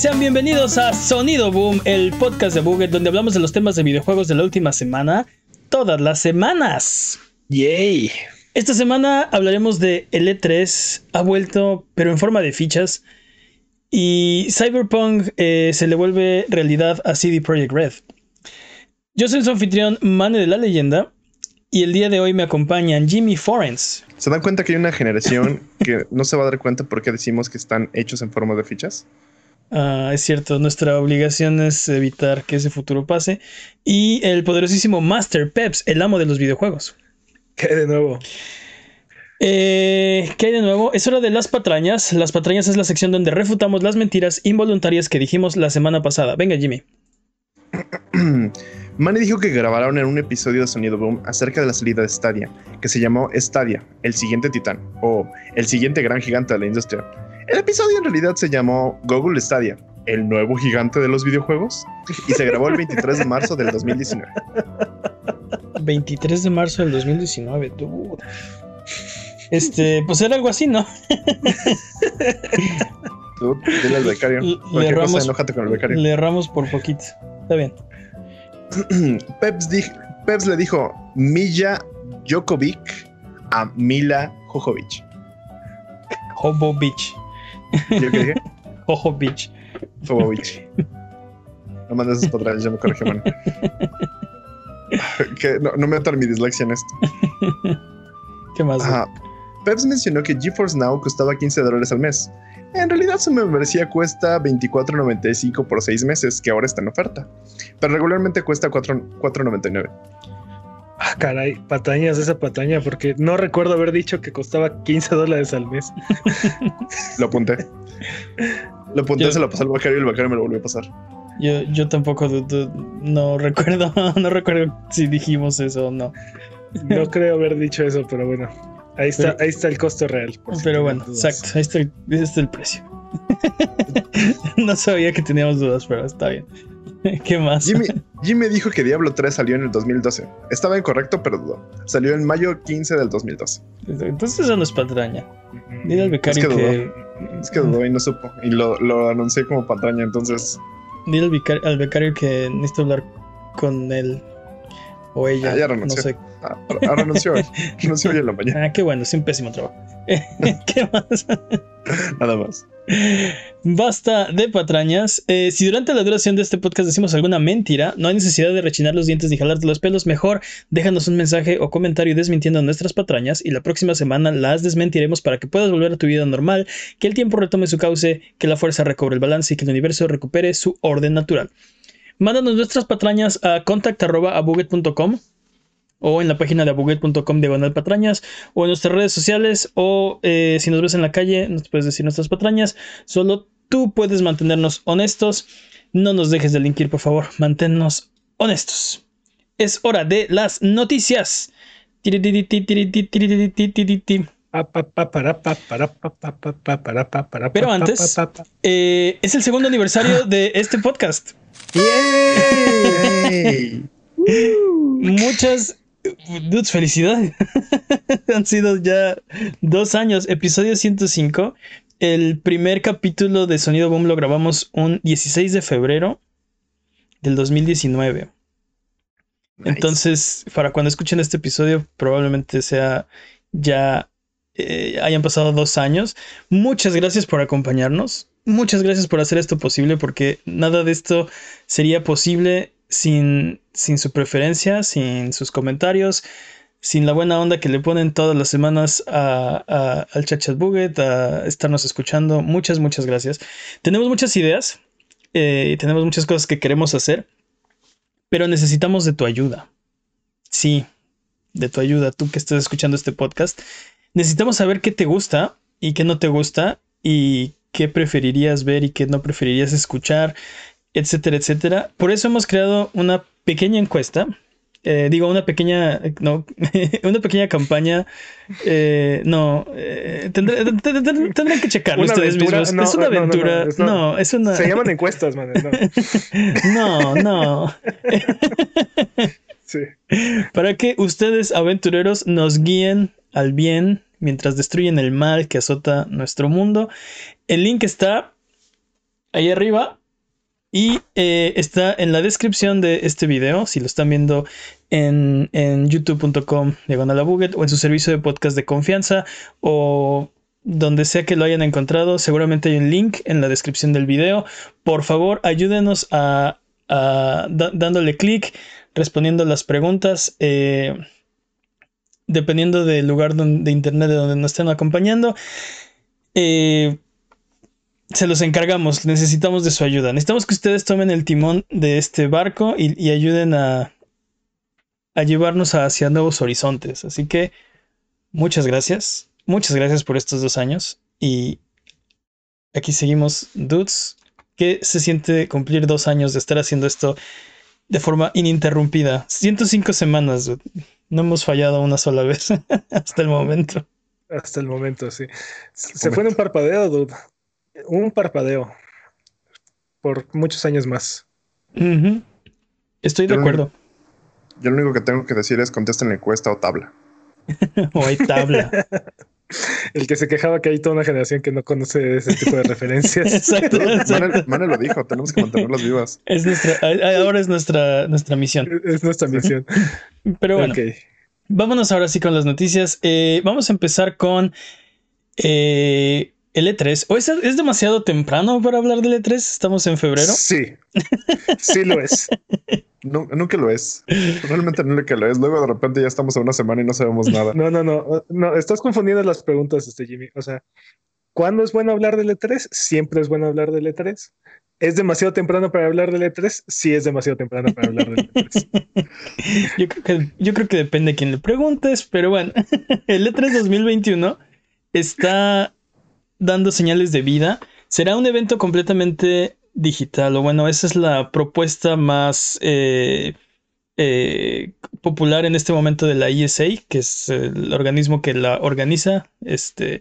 Sean bienvenidos a Sonido Boom, el podcast de Buget donde hablamos de los temas de videojuegos de la última semana, todas las semanas. Yay. Esta semana hablaremos de el E3, ha vuelto pero en forma de fichas y Cyberpunk eh, se le vuelve realidad a CD Projekt Red. Yo soy su anfitrión Mane de la Leyenda y el día de hoy me acompañan Jimmy Forens. ¿Se dan cuenta que hay una generación que no se va a dar cuenta por qué decimos que están hechos en forma de fichas? Ah, es cierto, nuestra obligación es evitar que ese futuro pase. Y el poderosísimo Master Peps, el amo de los videojuegos. ¿Qué hay de nuevo? Eh, ¿Qué hay de nuevo? Es hora de las patrañas. Las patrañas es la sección donde refutamos las mentiras involuntarias que dijimos la semana pasada. Venga, Jimmy. Manny dijo que grabaron en un episodio de Sonido Boom acerca de la salida de Stadia, que se llamó Stadia, el siguiente titán, o el siguiente gran gigante de la industria. El episodio en realidad se llamó Google Stadia, el nuevo gigante de los videojuegos, y se grabó el 23 de marzo del 2019. 23 de marzo del 2019, tú. Este, pues era algo así, ¿no? Tú, dile al becario. Le Cualquier cosa, erramos- enójate con el becario. Le erramos por poquito. Está bien. Peps, di- Peps le dijo Milla Jokovic a Mila Jojovic. Hobo Beach. ¿Yo qué dije? Hobo Beach. Jojovic. No mandes esos para atrás, ya me corregí, man. que no, no metan mi dislexia en esto. ¿Qué más? Ajá. Peps mencionó que GeForce Now costaba 15 dólares al mes. En realidad su membresía cuesta 24.95 por 6 meses, que ahora está en oferta. Pero regularmente cuesta 4 4.99. Ah, caray, patañas esa pataña, porque no recuerdo haber dicho que costaba 15 dólares al mes. Lo apunté. Lo apunté, Yo- se lo pasé al becario y el becario me lo volvió a pasar. Yo, yo tampoco du- du- no recuerdo, no recuerdo si dijimos eso o no. No creo haber dicho eso, pero bueno. Ahí está, Pero- ahí está el costo real. si Pero bueno, dudas. exacto, ahí está, el, ahí está el precio. no sabía que teníamos dudas, pero está bien. ¿Qué más? Jimmy, Jimmy dijo que Diablo 3 salió en el 2012. Estaba incorrecto, pero dudó. Salió en mayo 15 del 2012. Entonces eso no es patraña. Dile al becario Es que que, Es que dudó y no supo. Y lo, lo anuncié como pantalla, entonces dile al becario, al becario que necesito hablar con él o ella. Ah, ya no renunció. sé. ah, ah, renunció hoy. Renunció hoy en la mañana. Ah, qué bueno, es un pésimo trabajo. ¿Qué más? Nada más. Basta de patrañas. Eh, si durante la duración de este podcast decimos alguna mentira, no hay necesidad de rechinar los dientes ni jalarte los pelos. Mejor déjanos un mensaje o comentario desmintiendo nuestras patrañas y la próxima semana las desmentiremos para que puedas volver a tu vida normal, que el tiempo retome su cauce, que la fuerza recobre el balance y que el universo recupere su orden natural. Mándanos nuestras patrañas a contact.abuget.com o en la página de abuguet.com diagonal patrañas o en nuestras redes sociales o eh, si nos ves en la calle nos puedes decir nuestras patrañas. Solo tú puedes mantenernos honestos. No nos dejes delinquir, por favor. Manténnos honestos. Es hora de las noticias. Pero antes, es el segundo aniversario de este podcast. Muchas dudes, felicidades. Han sido ya dos años. Episodio 105. El primer capítulo de Sonido Boom lo grabamos un 16 de febrero del 2019. Nice. Entonces, para cuando escuchen este episodio, probablemente sea ya eh, hayan pasado dos años. Muchas gracias por acompañarnos. Muchas gracias por hacer esto posible, porque nada de esto sería posible sin, sin su preferencia, sin sus comentarios, sin la buena onda que le ponen todas las semanas a- al Chat Chat Buget, a estarnos escuchando. Muchas, muchas gracias. Tenemos muchas ideas, eh, tenemos muchas cosas que queremos hacer, pero necesitamos de tu ayuda. Sí, de tu ayuda, tú que estás escuchando este podcast. Necesitamos saber qué te gusta y qué no te gusta y qué preferirías ver y qué no preferirías escuchar, etcétera, etcétera. Por eso hemos creado una pequeña encuesta. eh, digo, una pequeña, no, una pequeña campaña. eh, no, eh, tendrán que checarlo ¿Una ustedes aventura? mismos. No, es una no, no, no, aventura. No, es una. Se llaman encuestas, man. No, No, no. sí. Para que ustedes, aventureros, nos guíen al bien mientras destruyen el mal que azota nuestro mundo. El link está ahí arriba. Y eh, está en la descripción de este video, si lo están viendo en, en youtube.com diagonal o en su servicio de podcast de confianza o donde sea que lo hayan encontrado, seguramente hay un link en la descripción del video. Por favor, ayúdenos a, dándole clic, respondiendo las preguntas. Eh, dependiendo del lugar de internet de donde nos estén acompañando. Eh, se los encargamos, necesitamos de su ayuda. Necesitamos que ustedes tomen el timón de este barco y, ayuden a, a llevarnos hacia nuevos horizontes. Así que muchas gracias. Muchas gracias por estos dos años. Y aquí seguimos, dudes. ¿Qué se siente cumplir dos años de estar haciendo esto de forma ininterrumpida? 105 semanas, No hemos fallado una sola vez hasta el momento. Hasta el momento, sí. Se fue en un parpadeo, dude. Un parpadeo. Por muchos años más. Estoy de acuerdo. Yo lo único que tengo que decir es contesten encuesta o tabla. o hay tabla. El que se quejaba que hay toda una generación que no conoce ese tipo de referencias. exacto. Mane, lo dijo, tenemos que mantenerlas vivas. Es nuestra, ahora es nuestra, nuestra misión. Es nuestra misión. Pero bueno, vámonos ahora sí con las noticias. Eh, vamos a empezar con eh, el E3. ¿O es, es, demasiado temprano para hablar del E3? ¿Estamos en febrero? Sí, sí lo es. No, nunca lo es. Realmente nunca lo es. Luego de repente ya estamos a una semana y no sabemos nada. No, no, no. No, estás confundiendo las preguntas, este Jimmy. O sea, ¿cuándo es bueno hablar del E3? Siempre es bueno hablar del E3. ¿Es demasiado temprano para hablar del E3? Sí, es demasiado temprano para hablar del E3. yo, creo que, yo creo que depende de quién le preguntes, pero bueno, el E3 2021 está dando señales de vida. Será un evento completamente digital, o bueno, esa es la propuesta más eh, eh, popular en este momento de la ESA, que es el organismo que la organiza. Este,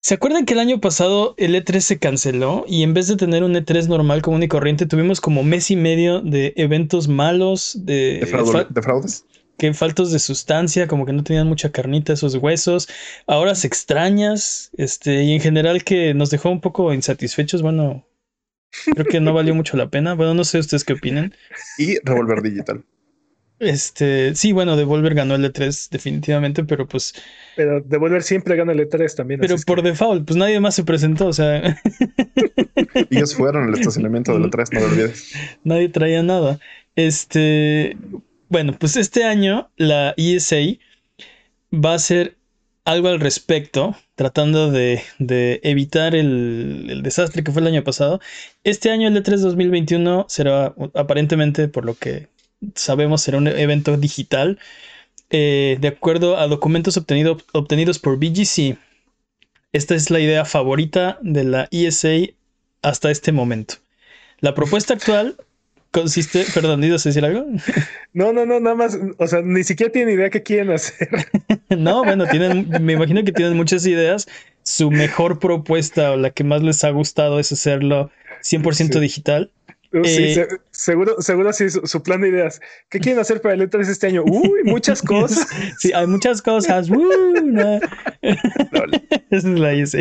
¿Se acuerdan que el año pasado el E3 se canceló y en vez de tener un E3 normal, común y corriente, tuvimos como mes y medio de eventos malos, de, de fraudes? Que faltos de sustancia, como que no tenían mucha carnita esos huesos, ahora se extrañas, este, y en general que nos dejó un poco insatisfechos, bueno, Creo que no valió mucho la pena. Bueno, no sé ustedes qué opinan. Y Revolver Digital. Este, sí, bueno, Devolver ganó el E3 definitivamente, pero pues. Pero Devolver siempre gana el E3 también. Pero por default, pues nadie más se presentó, o sea. Ellos fueron el estacionamiento del E3, no lo olvides. Nadie traía nada. Este, bueno, pues este año la ESA va a ser algo al respecto, tratando de, evitar el, desastre que fue el año pasado. Este año, el E3 2021, será aparentemente, por lo que sabemos, será un evento digital. Eh, de acuerdo a documentos obtenidos por BGC, esta es la idea favorita de la ESA hasta este momento. La propuesta actual consiste, perdón, ¿ibas a decir algo? No, no, no, nada más, o sea, ni siquiera tienen idea qué quieren hacer. no, bueno, tienen, me imagino que tienen muchas ideas. Su mejor propuesta o la que más les ha gustado es hacerlo 100% digital. Uh, sí, eh, seguro, seguro sí, su, plan de ideas. ¿Qué quieren hacer para el E3 este año? Uy, muchas cosas. sí, hay muchas cosas. Uh, Esa es la ISA.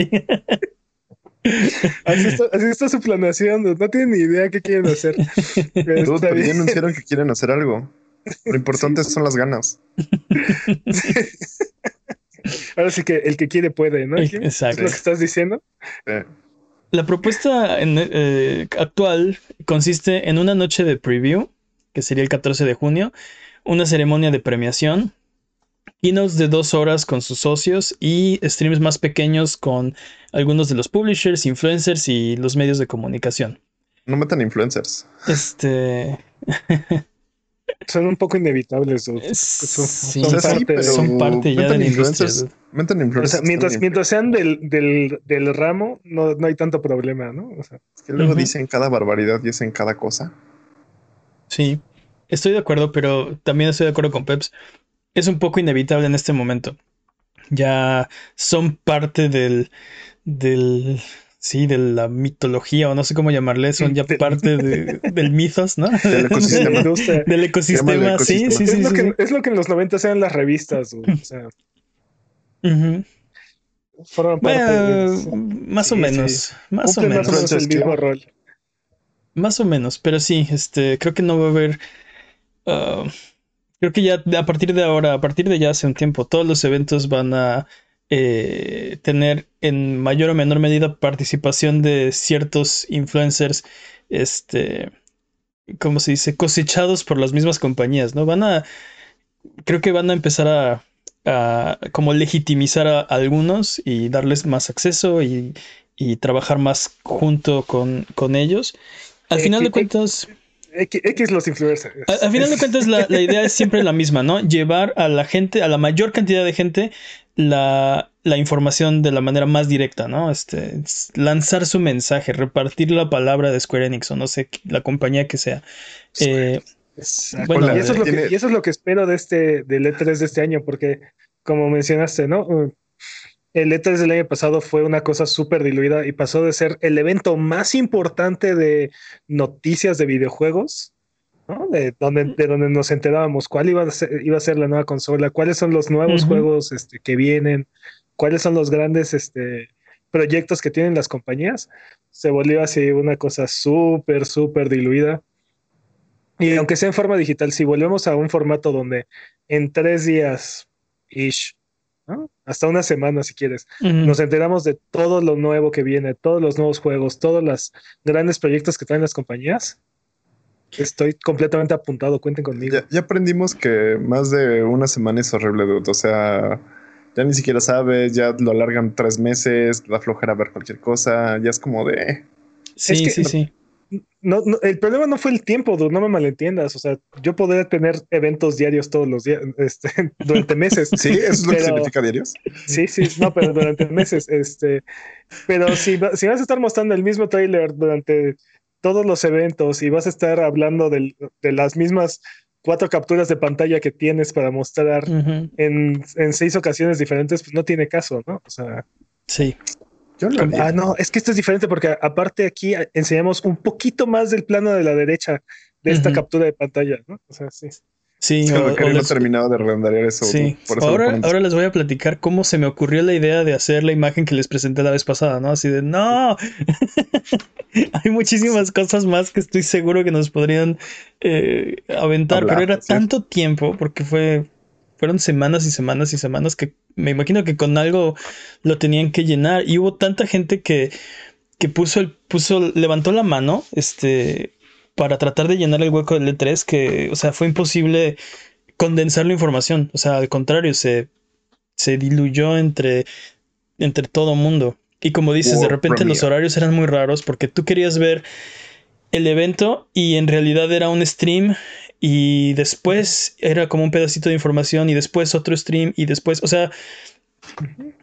Así está, su planeación, no tienen ni idea qué quieren hacer. Pero ya anunciaron que quieren hacer algo. Lo importante son las ganas. Ahora sí que el que quiere puede, ¿no? Exacto. ¿Es lo que estás diciendo? La propuesta eh, actual consiste en una noche de preview, que sería el 14 de junio, una ceremonia de premiación, keynotes de dos horas con sus socios y streams más pequeños con algunos de los publishers, influencers y los medios de comunicación. No metan influencers. Este. son un poco inevitables. Son, parte, ya de la industria. Metan influencers. mientras, mientras sean del, del, ramo, no, no, hay tanto problema, ¿no? O sea, es que luego dicen cada barbaridad y es en cada cosa. Sí, estoy de acuerdo, pero también estoy de acuerdo con Peps es un poco inevitable en este momento. Ya son parte del, del, sí, de la mitología o no sé cómo llamarle, son ya parte del mitos, ¿no? Del ecosistema. del ecosistema, sí, sí, sí. Es, lo que, es lo que en los 90 eran las revistas, o sea. forman parte Bueno, de- más o Sí, menos. sí. Más o menos. más o menos el mismo rol. Más o menos, pero sí, este, creo que no va a haber. ah, creo que ya a partir de ahora, a partir de ya hace un tiempo, todos los eventos van a eh, tener en mayor o menor medida participación de ciertos influencers, este, ¿cómo se dice? Cosechados por las mismas compañías, ¿no? Van a, creo que van a empezar a, a como legitimizar a algunos y darles más acceso y, y trabajar más junto con, con ellos. Al Eh, final de cuentas, X, X los influencers. a- al final de cuentas la, la idea es siempre la misma, ¿no? Llevar a la gente, a la mayor cantidad de gente, la, la información de la manera más directa, ¿no? Este, es lanzar su mensaje, repartir la palabra de Square Enix o no sé, la compañía que sea. Eh. Bueno, y, eso es lo que, tiene- y eso es lo que espero de este del E3 de este año, porque como mencionaste, ¿no? El E3 del año pasado fue una cosa súper diluida y pasó de ser el evento más importante de noticias de videojuegos, ¿no? De donde, de donde nos enterábamos cuál iba a ser, iba a ser la nueva consola, cuáles son los nuevos juegos este, que vienen, cuáles son los grandes este, proyectos que tienen las compañías. Se volvió así una cosa súper, súper diluida. Y aunque sea en forma digital, si volvemos a un formato donde en tres días, ish, ¿no? hasta una semana si quieres, nos enteramos de todo lo nuevo que viene, todos los nuevos juegos, todos los grandes proyectos que traen las compañías, estoy completamente apuntado, cuenten conmigo. Ya, ya aprendimos que más de una semana es horrible, dude. O sea, ya ni siquiera sabes, ya lo alargan tres meses, da flojera ver cualquier cosa, ya es como de. Sí, que- sí, sí. No, no, el problema no fue el tiempo, dude, no me malentiendas. O sea, yo podría tener eventos diarios todos los días, este, durante meses. Sí, eso es lo que significa diarios. Sí, sí, no, pero durante meses, este, pero si, si vas a estar mostrando el mismo trailer durante todos los eventos y vas a estar hablando del- de las mismas cuatro capturas de pantalla que tienes para mostrar en, en seis ocasiones diferentes, pues no tiene caso, ¿no? O sea, Sí. Yo lo haría. ah, no, es que esto es diferente porque aparte aquí enseñamos un poquito más del plano de la derecha de esta captura de pantalla, ¿no? O sea, sí. Sí, o- o no terminado de renderear eso. Sí, por eso ahora, ahora les voy a platicar cómo se me ocurrió la idea de hacer la imagen que les presenté la vez pasada, ¿no? Así de, no, hay muchísimas cosas más que estoy seguro que nos podrían eh, aventar, Hablar, pero era sí. tanto tiempo porque fue, fueron semanas y semanas y semanas que me imagino que con algo lo tenían que llenar y hubo tanta gente que, que puso el, puso, levantó la mano, este, para tratar de llenar el hueco del E3 que, o sea, fue imposible condensar la información. O sea, al contrario, se, se diluyó entre, entre todo mundo. Y como dices, de repente los horarios eran muy raros porque tú querías ver el evento y en realidad era un stream y después era como un pedacito de información y después otro stream y después, o sea,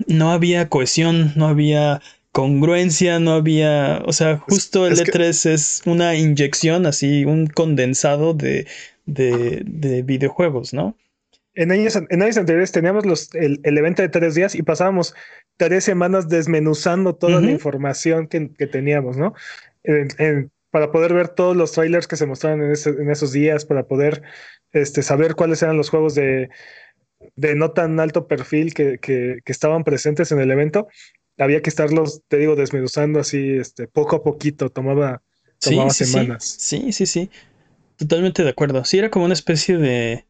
no había cohesión, no había congruencia, no había, o sea, justo el es que- E3 es una inyección, así, un condensado de, de, de videojuegos, ¿no? En años, en años anteriores teníamos los, el, el evento de tres días y pasábamos tres semanas desmenuzando toda la información que, que teníamos, ¿no? En- en- para poder ver todos los trailers que se mostraron en, ese- en esos días, para poder este, saber cuáles eran los juegos de, de no tan alto perfil que, que- que estaban presentes en el evento. Había que estarlos, te digo, desmenuzando así, este, poco a poquito, tomaba, tomaba sí, sí. semanas. Sí, sí, sí. Totalmente de acuerdo. Sí, era como una especie de.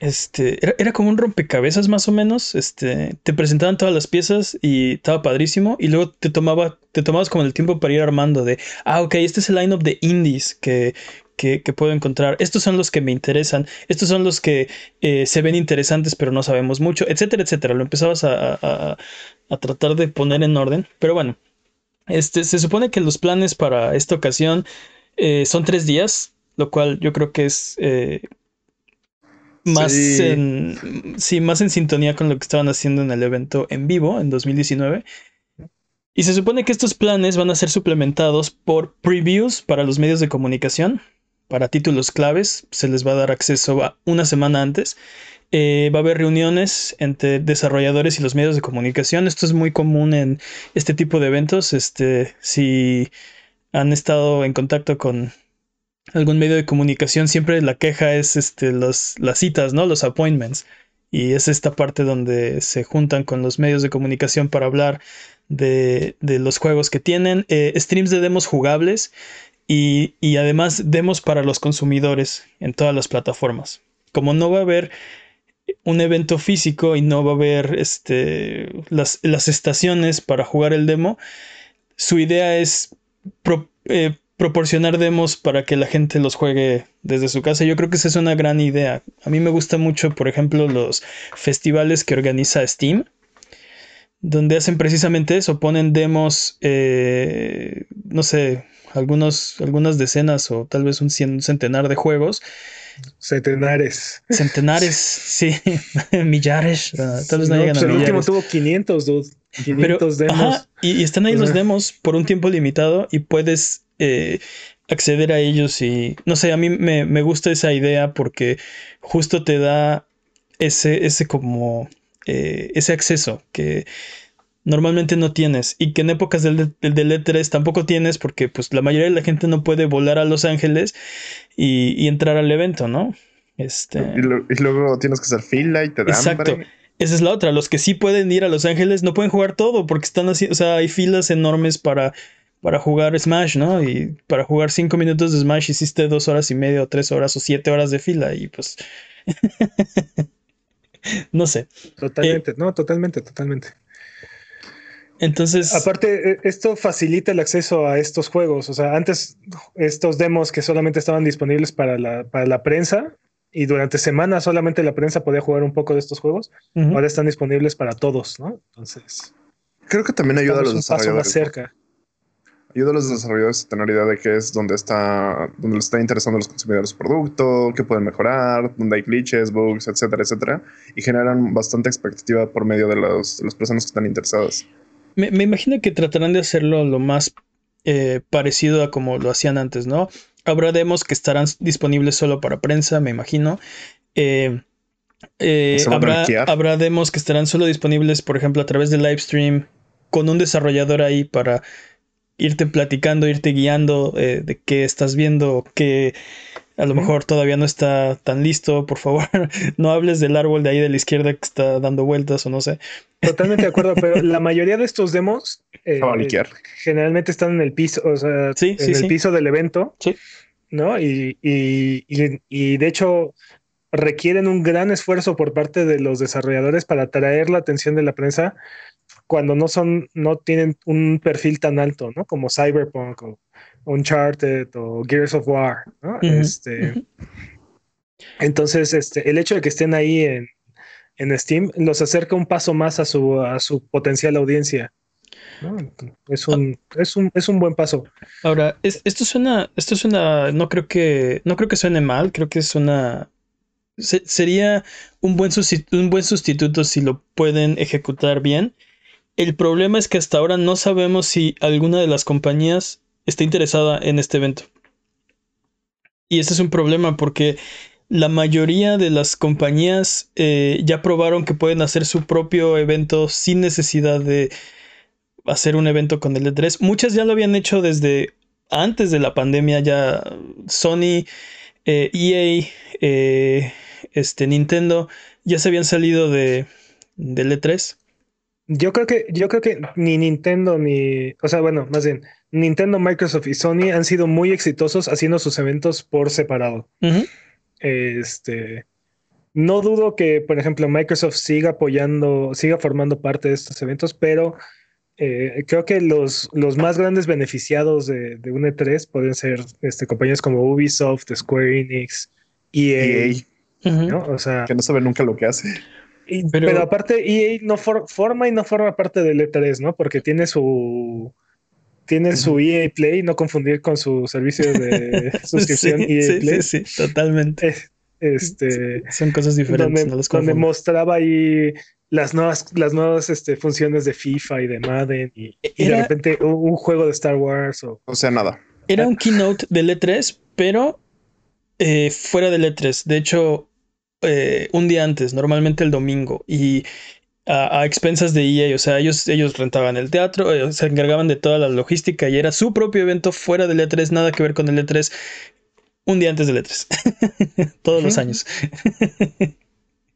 Este. Era, era como un rompecabezas, más o menos. Este. Te presentaban todas las piezas y estaba padrísimo. Y luego te tomaba. Te tomabas como el tiempo para ir armando de. Ah, ok, este es el lineup de indies que. Que, puedo encontrar. Estos son los que me interesan. Estos son los que eh, se ven interesantes, pero no sabemos mucho, etcétera, etcétera. Lo empezabas a, a- a- a tratar de poner en orden. Pero bueno, este, se supone que los planes para esta ocasión eh, son tres días, lo cual yo creo que es eh, más, Sí. en, sí, más en sintonía con lo que estaban haciendo en el evento en vivo en 2019. Y se supone que estos planes van a ser suplementados por previews para los medios de comunicación, para títulos claves. Se les va a dar acceso a una semana antes. Eh, va a haber reuniones entre desarrolladores y los medios de comunicación. Esto es muy común en este tipo de eventos. Este, si han estado en contacto con algún medio de comunicación, siempre la queja es este, los, las citas, ¿no? Los appointments. Y es esta parte donde se juntan con los medios de comunicación para hablar de, los juegos que tienen. Eh, streams de demos jugables y, y además demos para los consumidores en todas las plataformas. Como no va a haber un evento físico y no va a haber este, las, estaciones para jugar el demo, su idea es eh, proporcionar demos para que la gente los juegue desde su casa. Yo creo que esa es una gran idea. A mí me gusta mucho, por ejemplo, los festivales que organiza Steam, donde hacen precisamente eso, ponen demos, eh, no sé, algunas decenas o tal vez un centenar de juegos Centenares. Centenares, sí. millares. Tal vez no, llegan pues a El último tuvo 500, dude. 500 demos. y, están ahí los demos por un tiempo limitado y puedes eh, acceder a ellos y no sé, a mí me, gusta esa idea porque justo te da ese, ese como, eh, ese acceso que normalmente no tienes y que en épocas del, del, E3 tampoco tienes porque pues la mayoría de la gente no puede volar a Los Ángeles y, entrar al evento, ¿no? Este... Y, luego tienes que hacer fila y te dan Exacto. Esa es la otra. Los que sí pueden ir a Los Ángeles no pueden jugar todo porque están así, o sea, hay filas enormes para, para jugar Smash, ¿no? Y para jugar cinco minutos de Smash hiciste dos horas y media o tres horas o siete horas de fila y pues... no sé. Totalmente, no, totalmente, totalmente. Entonces. Aparte, e, esto facilita el acceso a estos juegos. O sea, antes estos demos que solamente estaban disponibles para la, para la prensa y durante semanas solamente la prensa podía jugar un poco de estos juegos, ahora están disponibles para todos, ¿no? Entonces. Creo que también ayuda a los desarrolladores. más cerca. Ayuda a los desarrolladores a tener idea de qué es donde está, donde les está interesando a los consumidores su producto, qué pueden mejorar, donde hay glitches, bugs, etcétera, etcétera, y generan bastante expectativa por medio de, los, de las personas que están interesadas. Me, imagino que tratarán de hacerlo lo más eh, parecido a como lo hacían antes, ¿no? Habrá demos que estarán disponibles solo para prensa, me imagino. Eh, eh, habrá, habrá, demos que estarán solo disponibles, por ejemplo, a través de live stream, con un desarrollador ahí para irte platicando, irte guiando de qué estás viendo, qué, a lo mejor todavía no está tan listo, por favor, no hables del árbol de ahí de la izquierda que está dando vueltas o no sé. Totalmente de acuerdo, pero la mayoría de estos demos eh, generalmente están en el piso, o sea, en el piso del evento, sí. ¿no? Y, y, y, de hecho requieren un gran esfuerzo por parte de los desarrolladores para atraer la atención de la prensa cuando no son, no tienen un perfil tan alto, ¿no? Como Cyberpunk o Uncharted o Gears of War, ¿no? este, Entonces, este, el hecho de que estén ahí en, en, Steam los acerca un paso más a su, a su potencial audiencia. Es, un, es, un, es un buen paso. Ahora, esto suena, esto suena, no creo que, no creo que suene mal, creo que es una, sería un buen, un buen sustituto si lo pueden ejecutar bien. El problema es que hasta ahora no sabemos si alguna de las compañías está interesada en este evento. Y ese es un problema porque la mayoría de las compañías eh, ya probaron que pueden hacer su propio evento sin necesidad de hacer un evento con el E3. Muchas ya lo habían hecho desde antes de la pandemia, ya Sony, EA, eh, e eh, este, Nintendo, ya se habían salido de, del E3. Yo creo que, yo creo que ni Nintendo ni, o sea, bueno, más bien, Nintendo, Microsoft y Sony han sido muy exitosos haciendo sus eventos por separado. Este. No dudo que, por ejemplo, Microsoft siga apoyando, siga formando parte de estos eventos, pero eh, creo que los, los más grandes beneficiados de, de un E3 pueden ser este, compañías como Ubisoft, Square Enix, EA. E o sea, que no sabe nunca lo que hace. pero, aparte, EA no forma y no forma parte del E3, ¿no? Porque tiene su tiene su EA Play, no confundir con su servicio de suscripción EA Play. Sí, sí, totalmente. Este, Son cosas diferentes. Donde, donde mostraba ahí las nuevas, las nuevas este, funciones de FIFA y de Madden y, de repente un, juego de Star Wars. O, o sea, nada. Era un keynote del E3, pero eh, fuera del E3. De hecho, eh, un día antes, normalmente el domingo. Y a, expensas de EA, o sea, ellos, ellos rentaban el teatro, eh, se encargaban de toda la logística y era su propio evento fuera del E3, nada que ver con el E3, un día antes del E3, todos los años.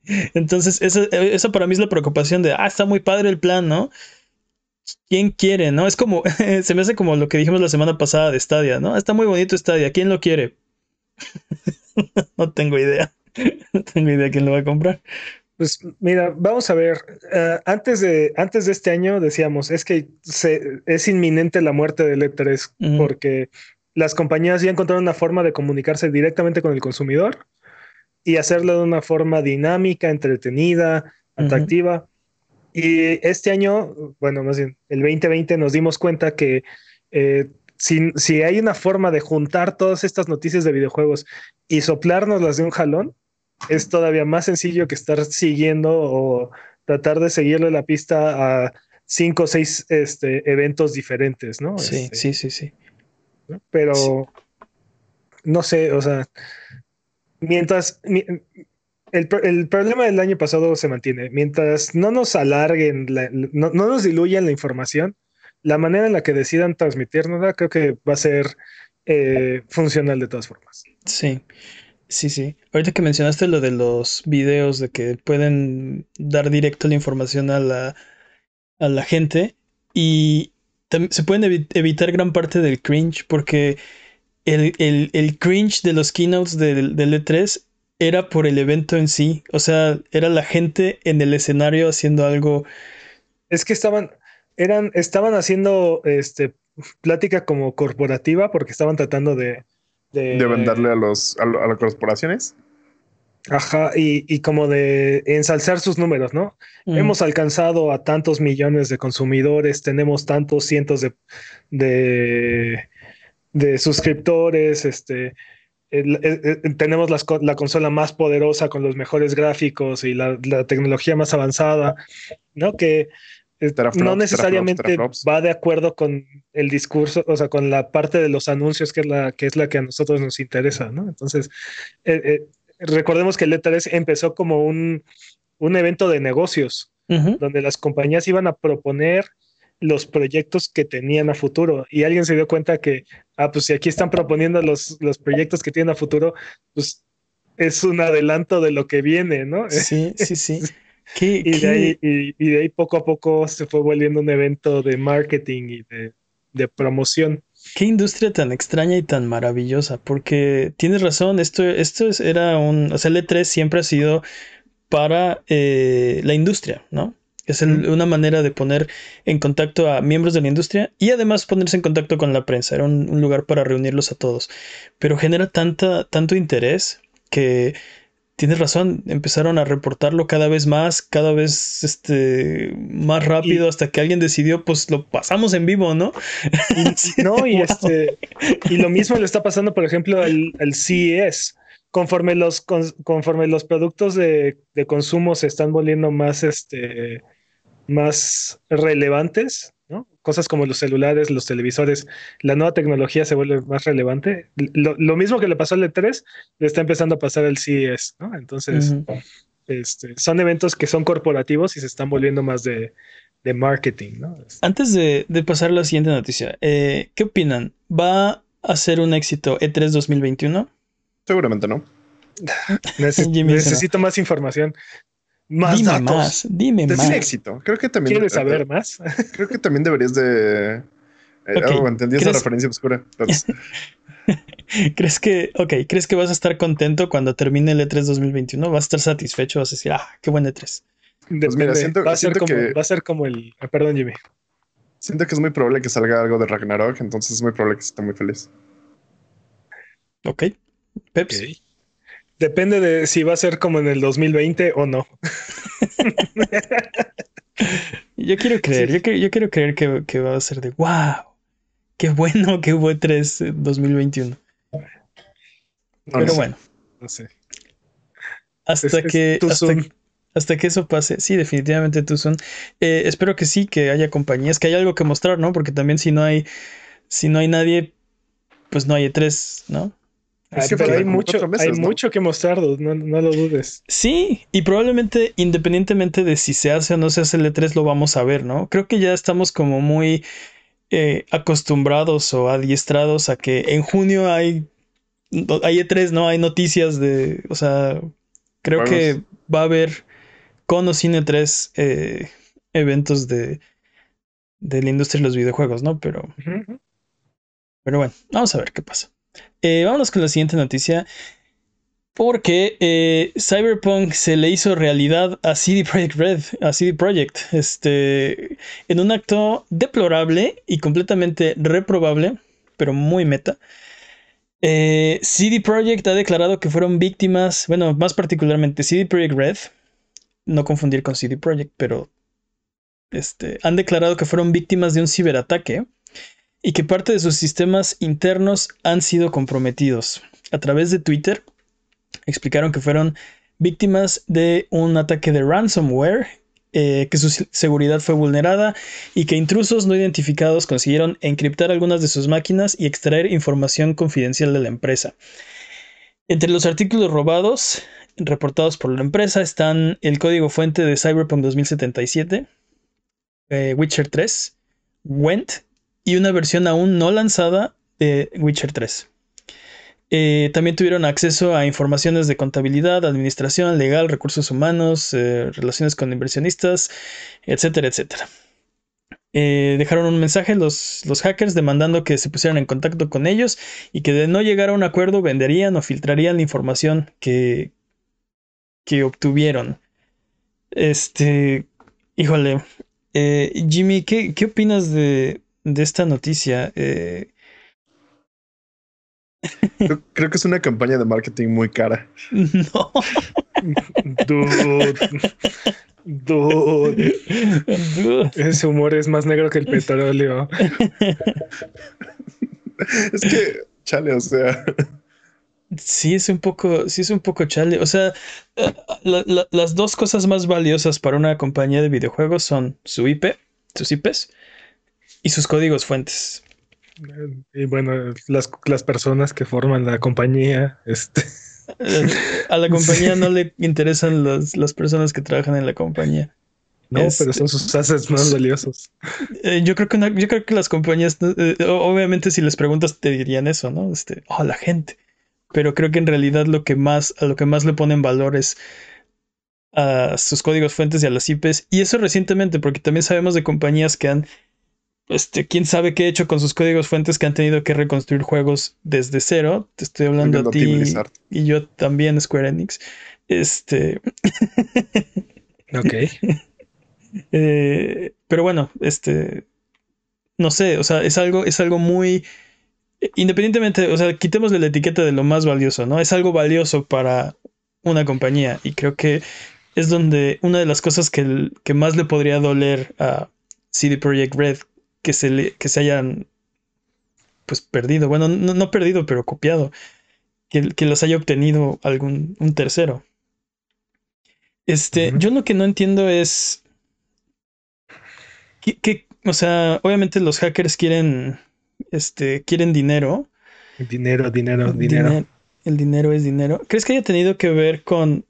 Entonces, esa, esa para mí es la preocupación de, ah, está muy padre el plan, ¿no? ¿Quién quiere, no? Es como, se me hace como lo que dijimos la semana pasada de Stadia, ¿no? Está muy bonito Stadia, ¿quién lo quiere? no tengo idea. No tengo idea quién lo va a comprar. Pues mira, vamos a ver. Uh, antes, de, antes de este año decíamos, es que se, es inminente la muerte del E3 uh -huh. porque las compañías ya encontraron una forma de comunicarse directamente con el consumidor y hacerlo de una forma dinámica, entretenida, atractiva. Uh -huh. Y este año, bueno, más bien, el 2020 nos dimos cuenta que eh, si, si, hay una forma de juntar todas estas noticias de videojuegos y soplárnoslas de un jalón, es todavía más sencillo que estar siguiendo o tratar de seguirle la pista a cinco o seis este, eventos diferentes, ¿no? Sí, este, sí, sí, sí. Pero sí. no sé, o sea, mientras el, el, problema del año pasado se mantiene. Mientras no nos alarguen, la, no, no, nos diluyan la información, la manera en la que decidan transmitirnos, creo que va a ser eh, funcional de todas formas. Sí, sí, sí. Ahorita que mencionaste lo de los videos, de que pueden dar directo la información a la, a la gente y se pueden evi evitar gran parte del cringe porque el, el, el cringe de los keynotes del, del E3 era por el evento en sí. O sea, era la gente en el escenario haciendo algo. Es que estaban, eran, estaban haciendo este plática como corporativa porque estaban tratando de. De, de venderle a los a, a, las corporaciones. Ajá, y, y, como de ensalzar sus números, ¿no? Mm. Hemos alcanzado a tantos millones de consumidores, tenemos tantos cientos de, de, de suscriptores, este, el, el, el, tenemos las, la consola más poderosa con los mejores gráficos y la, la tecnología más avanzada, ¿no? Que no necesariamente va de acuerdo con el discurso, o sea, con la parte de los anuncios que es la que, es la que a nosotros nos interesa, ¿no? Entonces, eh, eh, recordemos que el E3 empezó como un, un evento de negocios, uh -huh. donde las compañías iban a proponer los proyectos que tenían a futuro y alguien se dio cuenta que, ah, pues si aquí están proponiendo los, los proyectos que tienen a futuro, pues es un adelanto de lo que viene, ¿no? Sí, sí, sí. ¿Qué, y, qué? De ahí, y, y, de ahí, poco a poco se fue volviendo un evento de marketing y de, de, promoción. Qué industria tan extraña y tan maravillosa, porque tienes razón, esto, esto era un, o sea, el E3 siempre ha sido para eh, la industria, ¿no? Es el, una manera de poner en contacto a miembros de la industria y además ponerse en contacto con la prensa. Era un, un lugar para reunirlos a todos. Pero genera tanta, tanto interés que tienes razón, empezaron a reportarlo cada vez más, cada vez este, más rápido, y, hasta que alguien decidió, pues lo pasamos en vivo, ¿no? Y, no, y, wow. este, y lo mismo le está pasando, por ejemplo, al, al CES conforme los, conforme los productos de, de, consumo se están volviendo más, este, más relevantes. Cosas como los celulares, los televisores, la nueva tecnología se vuelve más relevante. Lo, lo mismo que le pasó al E3, le está empezando a pasar al CES. ¿no? Entonces, uh -huh. este, son eventos que son corporativos y se están volviendo más de, de marketing. ¿no? Antes de, de, pasar a la siguiente noticia, eh, ¿qué opinan? ¿Va a ser un éxito E3 2021? Seguramente no. Neces necesito más información. Más dime datos. más, dime de más. éxito. Creo que también. ¿Quieres saber más? Creo que también deberías de. Eh, okay. oh, entendí esa referencia oscura. ¿Crees que, ok, crees que vas a estar contento cuando termine el E3 2021? ¿Vas a estar satisfecho? ¿Vas a decir, ah, qué buen E3? Pues mira, siento, va, a siento como, que, va a ser como el. Ah, perdón, Jimmy. Siento que es muy probable que salga algo de Ragnarok, entonces es muy probable que esté muy feliz. Ok. Peps. Okay. Depende de si va a ser como en el 2020 o no. yo quiero creer, sí. yo, yo, quiero creer que, que, va a ser de wow, qué bueno que hubo 3 2021. No, Pero no bueno. No sé. Hasta es, que. Es hasta, hasta, que eso pase. Sí, definitivamente tú son. Eh, espero que sí, que haya compañías, que haya algo que mostrar, ¿no? Porque también si no hay. Si no hay nadie, pues no hay E3, ¿no? Ah, pero hay mucho, meses, hay ¿no? mucho que mostrar, no, no, lo dudes. Sí, y probablemente independientemente de si se hace o no se hace el E3, lo vamos a ver, ¿no? Creo que ya estamos como muy eh, acostumbrados o adiestrados a que en junio hay, hay E3, ¿no? Hay noticias de, o sea, Creo que va a haber con o sin E3 eh, eventos de, de la industria de los videojuegos, ¿no? Pero, pero bueno, vamos a ver qué pasa. Eh, vámonos con la siguiente noticia. Porque eh, Cyberpunk se le hizo realidad a CD Projekt Red, a CD Projekt, este, en un acto deplorable y completamente reprobable, pero muy meta. Eh, CD Projekt ha declarado que fueron víctimas, bueno, más particularmente CD Projekt Red, no confundir con CD Projekt, pero este, han declarado que fueron víctimas de un ciberataque y que parte de sus sistemas internos han sido comprometidos. A través de Twitter explicaron que fueron víctimas de un ataque de ransomware, eh, que su se- seguridad fue vulnerada y que intrusos no identificados consiguieron encriptar algunas de sus máquinas y extraer información confidencial de la empresa. Entre los artículos robados reportados por la empresa están el código fuente de Cyberpunk 2077, eh, Witcher 3, Went y una versión aún no lanzada de Witcher 3. Eh, también tuvieron acceso a informaciones de contabilidad, administración, legal, recursos humanos, eh, relaciones con inversionistas, etcétera, etcétera. Eh, dejaron un mensaje los, los hackers demandando que se pusieran en contacto con ellos y que de no llegar a un acuerdo venderían o filtrarían la información que, que obtuvieron. Este, híjole, Jimmy, ¿qué, qué opinas de, de esta noticia? Eh, Creo, creo que es una campaña de marketing muy cara. no. Dude. Dude. Dude. Ese humor es más negro que el petróleo. Es que, chale, o sea, Sí, es un poco, sí es un poco chale. O sea, eh, la- la- las dos cosas más valiosas para una compañía de videojuegos son su IP, sus IPs y sus códigos fuentes. Y bueno, las, las personas que forman la compañía, este, A la compañía no le interesan las, las personas que trabajan en la compañía. no, Este- pero son sus assets más valiosos. Eh, yo creo que una- yo creo que las compañías, eh, obviamente, si les preguntas, te dirían eso, ¿no? Este, oh, la gente. Pero creo que en realidad lo que más, a lo que más le ponen valor es a sus códigos fuentes y a las IPs. Y eso recientemente, porque también sabemos de compañías que han, este, quién sabe qué he hecho con sus códigos fuentes que han tenido que reconstruir juegos desde cero. Te estoy hablando a ti Blizzard. y yo también, Square Enix. Este, Ok. Eh, pero bueno, este, no sé, o sea, es algo, es algo muy, independientemente, o sea, quitémosle la etiqueta de lo más valioso, ¿no? Es algo valioso para una compañía y creo que es donde una de las cosas que, el- que más le podría doler a CD Projekt Red que se, le, que se hayan, pues, perdido, bueno, no, no perdido, pero copiado, que, que los haya obtenido algún, un tercero. Este, yo lo que no entiendo es que, que, o sea, obviamente los hackers quieren, este, quieren dinero. Dinero, dinero, dinero. Diner- el dinero es dinero. ¿Crees que haya tenido que ver con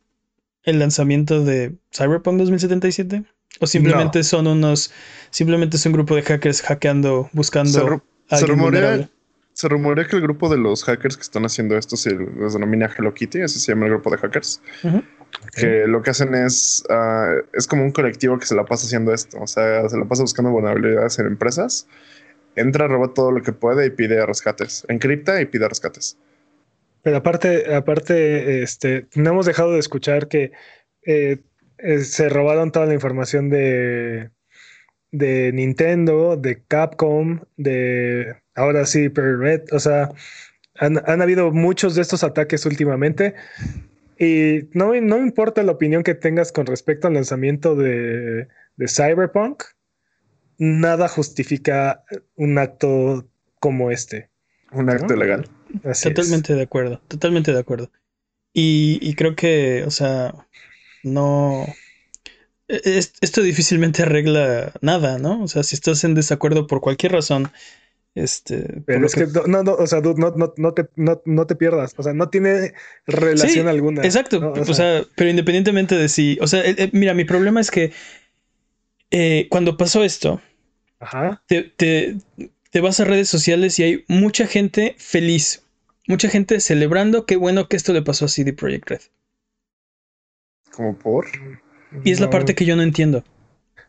el lanzamiento de Cyberpunk 2077? ¿O simplemente No. son unos, simplemente es un grupo de hackers hackeando, buscando se, ru- a se alguien rumorea, se rumorea que el grupo de los hackers que están haciendo esto se les denomina Hello Kitty, así se llama el grupo de hackers. Que lo que hacen es, ah, es como un colectivo que se la pasa haciendo esto, o sea, se la pasa buscando vulnerabilidades en empresas, entra, roba todo lo que puede y pide rescates, encripta y pide rescates. Pero aparte, aparte, este, no hemos dejado de escuchar que eh, eh, se robaron toda la información de, de Nintendo, de Capcom, de ahora sí, Perry Red. O sea, han, han habido muchos de estos ataques últimamente. Y no, no importa la opinión que tengas con respecto al lanzamiento de, de Cyberpunk, nada justifica un acto como este. Un acto ¿No? ilegal. Así es. Totalmente de acuerdo, totalmente de acuerdo. Y, y creo que, o sea, no. e- es- esto difícilmente arregla nada, ¿no? O sea, si estás en desacuerdo por cualquier razón, este. Pero es que no, no, no, o sea, dude, no, no, no te, no, no te pierdas. O sea, no tiene relación Sí, alguna. Exacto, ¿no? o, sea, pero independientemente de si, o sea, eh, eh, mira, mi problema es que eh, cuando pasó esto, ajá. te, te, te vas a redes sociales y hay mucha gente feliz, mucha gente celebrando qué bueno que esto le pasó a CD Projekt Red. Como por. Y es la parte que yo no entiendo.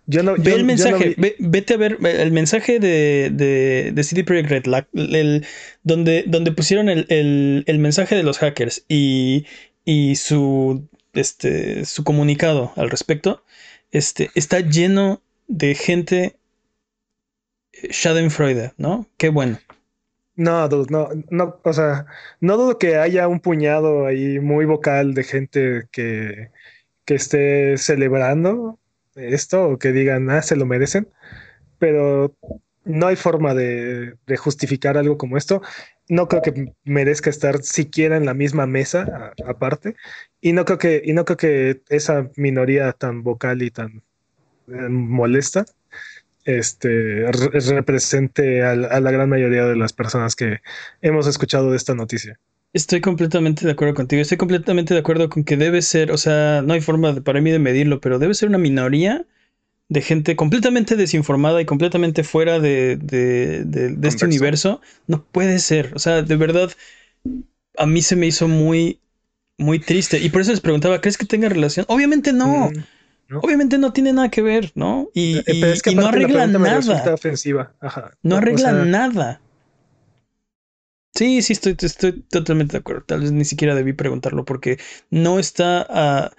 Yo no, Ve yo- el yo no mensaje, vi- ve- vete a ver el mensaje de, de, de CD Projekt Red, la- el- donde, donde pusieron el, el- el mensaje de los hackers y, y su, este, su comunicado al respecto, este, está lleno de gente eh, Schadenfreude, ¿no? Qué bueno. No, dude, no, no, o sea, no dudo que haya un puñado ahí muy vocal de gente que, que esté celebrando esto o que digan, ah, se lo merecen, pero no hay forma de, justificar algo como esto. No creo que merezca estar siquiera en la misma mesa a- aparte, y no creo que, y no creo que esa minoría tan vocal y tan eh, molesta este, re- represente al- a, la gran mayoría de las personas que hemos escuchado de esta noticia. Estoy completamente de acuerdo contigo. Estoy completamente de acuerdo con que debe ser, o sea, no hay forma de- para mí de medirlo, pero debe ser una minoría de gente completamente desinformada y completamente fuera de, de- de- de este universo. No puede ser. O sea, de verdad, a mí se me hizo muy, muy triste. Y por eso les preguntaba, ¿crees que tenga relación? Obviamente no. Mm, ¿no? Obviamente no tiene nada que ver, ¿no? Y, Eh, pero y- es que y no arregla nada. ofensiva. Ajá. No arregla sea, nada. Sí, sí, estoy, estoy totalmente de acuerdo. Tal vez ni siquiera debí preguntarlo porque no está a-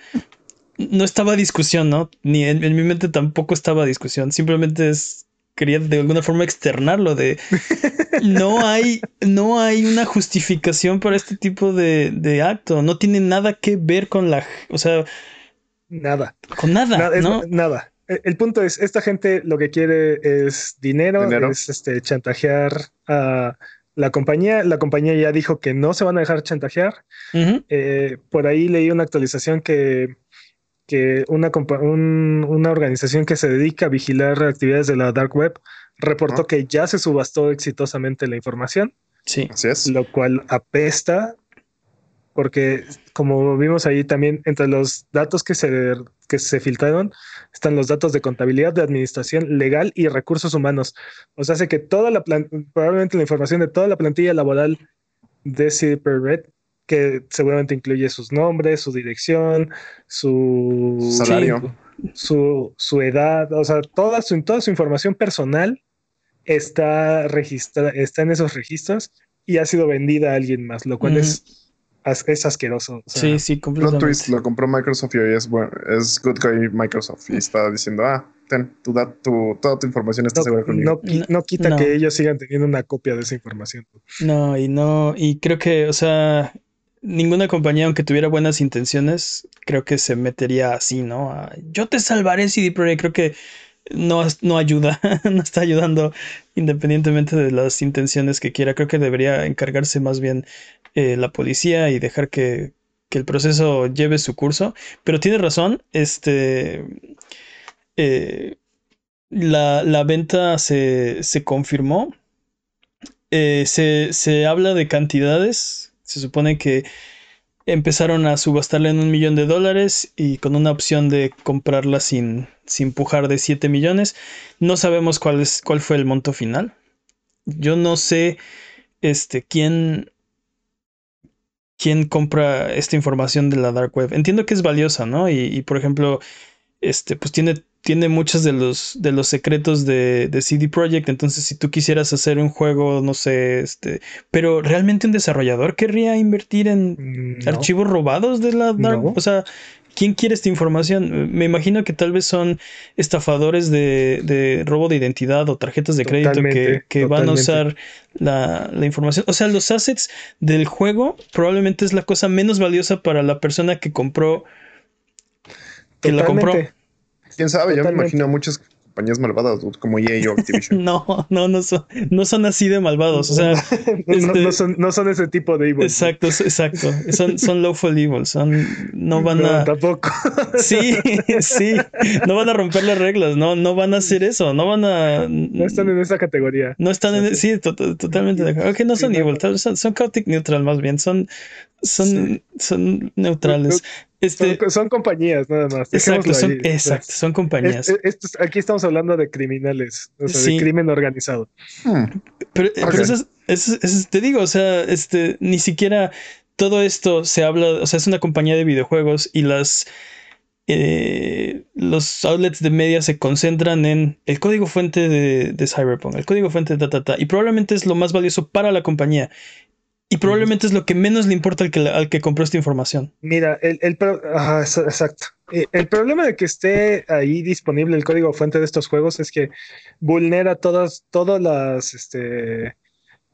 no estaba a discusión, ¿no? Ni en, en mi mente tampoco estaba a discusión. Simplemente es quería de alguna forma externarlo de no hay no hay una justificación para este tipo de, de acto. No tiene nada que ver con la, o sea, Nada. con nada, Nada, es- ¿no? nada. E- El punto es, esta gente lo que quiere es dinero, Dinero. es este, chantajear a la compañía. La compañía ya dijo que no se van a dejar chantajear. Eh, por ahí leí una actualización que, que una, un- una organización que se dedica a vigilar actividades de la dark web reportó que ya se subastó exitosamente la información, Sí. Así es. lo cual apesta porque como vimos ahí también entre los datos que se, que se filtraron están los datos de contabilidad, de administración legal y recursos humanos. O sea, hace que toda la probablemente la información de toda la plantilla laboral de CDP Red, que seguramente incluye sus nombres, su dirección, su Su salario. su, su edad, o sea, toda su, toda su información personal está registrada, está en esos registros y ha sido vendida a alguien más, lo cual es, es asqueroso. o sea, Sí, sí, completamente. twist lo compró Microsoft y hoy es, bueno, es good guy Microsoft y está diciendo, ah, ten, tu da- tu, toda tu información está no, segura conmigo. no no quita No. que ellos sigan teniendo una copia de esa información. No, y no, y creo que, o sea, ninguna compañía, aunque tuviera buenas intenciones, creo que se metería así, ¿no? A, yo te salvaré CD Projekt, creo que no, no ayuda, no está ayudando independientemente de las intenciones que quiera. Creo que debería encargarse más bien eh, la policía y dejar que, que el proceso lleve su curso. Pero tiene razón, este, eh, la, la venta se, se confirmó. Eh, se, se habla de cantidades. Se supone que empezaron a subastarla en un millón de dólares y con una opción de comprarla sin, sin pujar de 7 millones. No sabemos cuál, es, cuál fue el monto final. Yo no sé este, quién, quién compra esta información de la dark web. Entiendo que es valiosa, ¿no? Y, y, por ejemplo, este, pues tiene, tiene muchos de los, de los secretos de, de CD Projekt. Entonces, si tú quisieras hacer un juego, no sé, este, pero realmente un desarrollador querría invertir en Mm, no. archivos robados de la dark, No. o sea, ¿quién quiere esta información? Me imagino que tal vez son estafadores de, de robo de identidad o tarjetas de crédito que, Totalmente, que van a usar la, la información. O sea, los assets del juego probablemente es la cosa menos valiosa para la persona que compró, que la compró. ¿Quién sabe? Yo me imagino muchas compañías malvadas dude, como EA o Activision. No, no, no son, no son así de malvados. O sea, No, este- no son, no son ese tipo de evil. exacto, exacto. Son, son lawful evil. Son, no van a. tampoco. Sí, sí, no van a romper las reglas, no, no van a hacer eso, no van a... No están en esa categoría. No están en... Sí, Sí, to- to- totalmente de acuerdo. Ok, no son evil, son, son chaotic neutral más bien, son, son, Sí. son neutrales. Este, Son, son compañías, nada más. exacto, son, exacto, son compañías. Es- es- esto es- aquí estamos hablando de criminales, o sea, Sí. de crimen organizado. Hmm, Pero, pero Ok. eso, es- eso es- eso es- te digo, o sea, este, ni siquiera todo esto se habla, o sea, es una compañía de videojuegos y las, eh, los outlets de media se concentran en el código fuente de, de Cyberpunk, el código fuente de ta, y probablemente es lo más valioso para la compañía. Y probablemente es lo que menos le importa al que, al que compró esta información. Mira, el, el exacto. Eh, el problema de que esté ahí disponible el código fuente de estos juegos es que vulnera todas, todas las este,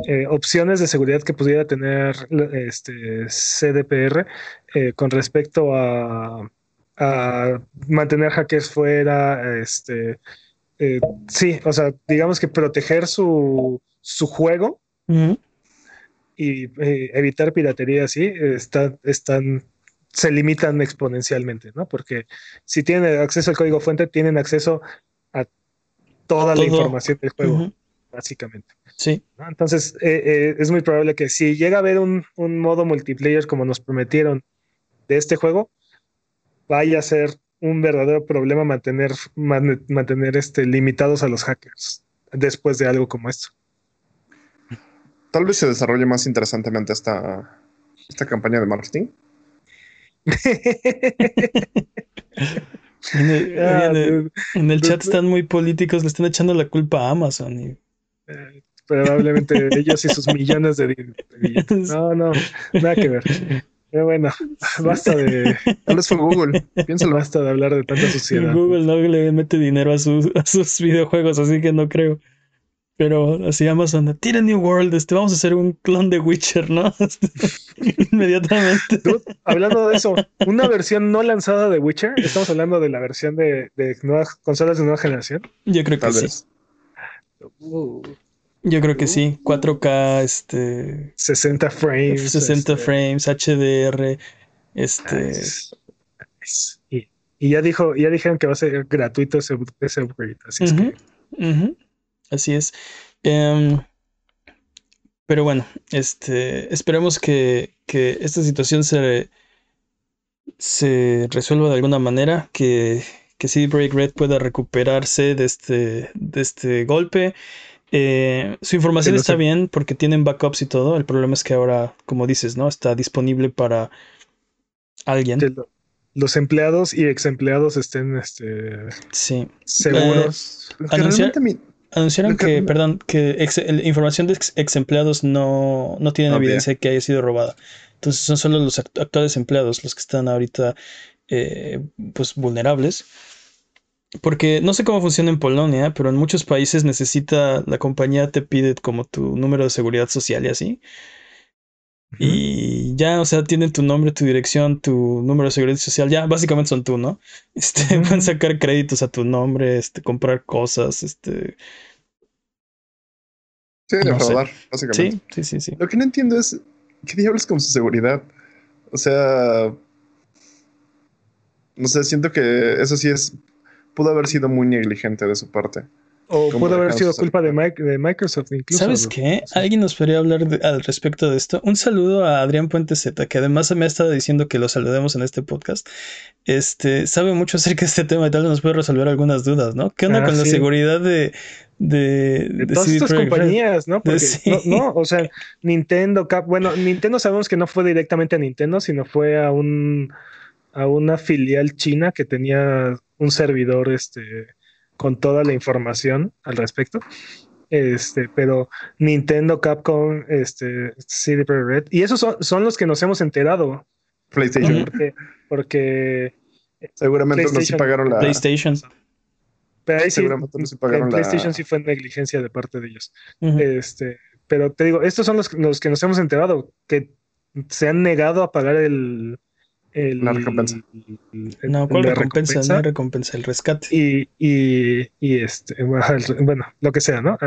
eh, opciones de seguridad que pudiera tener este CDPR eh, con respecto a, mantener hackers fuera, este, sí, o sea, digamos que proteger su, su juego y eh, evitar piratería así, está, están, se limitan exponencialmente, ¿no? Porque si tienen acceso al código fuente, tienen acceso a toda la información del juego, básicamente. Sí. Entonces, eh, eh, es muy probable que si llega a haber un, modo multiplayer como nos prometieron de este juego, vaya a ser un verdadero problema mantener, mantener este, limitados a los hackers después de algo como esto tal vez se desarrolle más interesantemente esta, esta campaña de marketing. Ah, en, el, chat están muy políticos, le están echando la culpa a Amazon. Y... Eh, probablemente ellos y sus millones de, No, no, nada que ver. Pero bueno, basta de. Tal vez fue Google. Piénsalo. Basta de hablar de tanta suciedad. Google no le mete dinero a sus, a sus videojuegos, así que no creo. Pero así Amazon, tira New World, este, vamos a hacer un clon de Witcher, ¿no? Inmediatamente. hablando de eso, una versión no lanzada de Witcher, estamos hablando de la versión de, nuevas consolas de nueva generación. Yo creo que sí. Uh. Yo creo que sí. 4K, este. 60 frames. 60 este. frames, HDR. Este. Y, ya dijo, ya dijeron que va a ser gratuito ese, upgrade. Así es que. Así es. Em, pero bueno, este, esperemos que, esta situación se, se resuelva de alguna manera, que, que CD Break Red pueda recuperarse de este, de este golpe. Eh, su información está bien porque tienen backups y todo. El problema es que ahora, como dices, ¿no? Está disponible para alguien. los empleados y ex empleados estén este, sí. seguros. Eh, Anunciaron que, perdón, que información de ex, empleados no, no tienen evidencia de que haya sido robada. Entonces son solo los actuales empleados los que están ahorita eh, pues vulnerables. Porque no sé cómo funciona en Polonia, pero en muchos países necesita, la compañía te pide como tu número de seguridad social y así. Y ya, o sea, tienen tu nombre, tu dirección, tu número de seguridad social. Ya, básicamente son tú, ¿no? Este, pueden sacar créditos a tu nombre, este, comprar cosas, este. Sí, defraudar, básicamente. Sí, sí, sí, sí. Lo que no entiendo es, ¿qué diablos con su seguridad? O sea, no sé, siento que eso sí es, pudo haber sido muy negligente de su parte. O pudo haber sido culpa de, Microsoft incluso. ¿Sabes qué? Alguien nos podría hablar al respecto de esto. Un saludo a Adrián Puente Z, que además me ha estado diciendo que lo saludemos en este podcast. Este sabe mucho acerca de este tema y tal vez nos puede resolver algunas dudas, ¿no? ¿Qué onda ah, con la seguridad de, de, todas estas compañías, ¿no? Porque no, o sea, Nintendo, Cap, bueno, Nintendo sabemos que no fue directamente a Nintendo, sino fue a un a una filial china que tenía un servidor este con toda la información al respecto. Este, pero Nintendo, Capcom, este, CD Red, y esos son, los que nos hemos enterado. PlayStation. Porque, seguramente no se pagaron la PlayStation. Pero ahí sí, PlayStation sí fue negligencia de parte de ellos. Este, pero te digo, estos son los, los que nos hemos enterado, que se han negado a pagar el, la recompensa. no, ¿cuál recompensa? No recompensa, el rescate. Y, y, y, este, bueno, lo que sea, ¿no?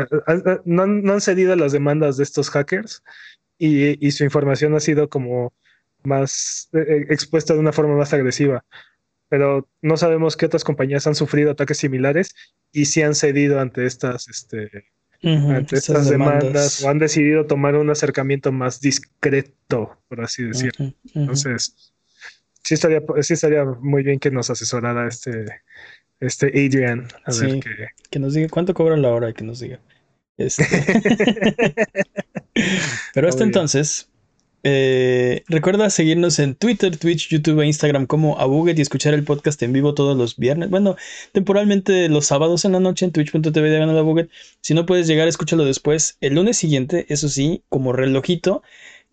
No, han cedido las demandas de estos hackers y, y su información ha sido como más eh, eh, expuesta de una forma más agresiva. Pero no sabemos qué otras compañías han sufrido ataques similares y si han cedido ante estas, este, ante estas demandas. o han decidido tomar un acercamiento más discreto, por así decirlo. Entonces, sí estaría, sí estaría muy bien que nos asesorara este, este Adrian. A ver que... que nos diga cuánto cobra la hora y que nos diga. Este... Pero hasta entonces, Eh, recuerda seguirnos en Twitter, Twitch, YouTube e Instagram como Abuget y escuchar el podcast en vivo todos los viernes. Bueno, temporalmente los sábados en la noche en twitch.tv de Abuget. Si no puedes llegar, escúchalo después el lunes siguiente, eso sí, como relojito,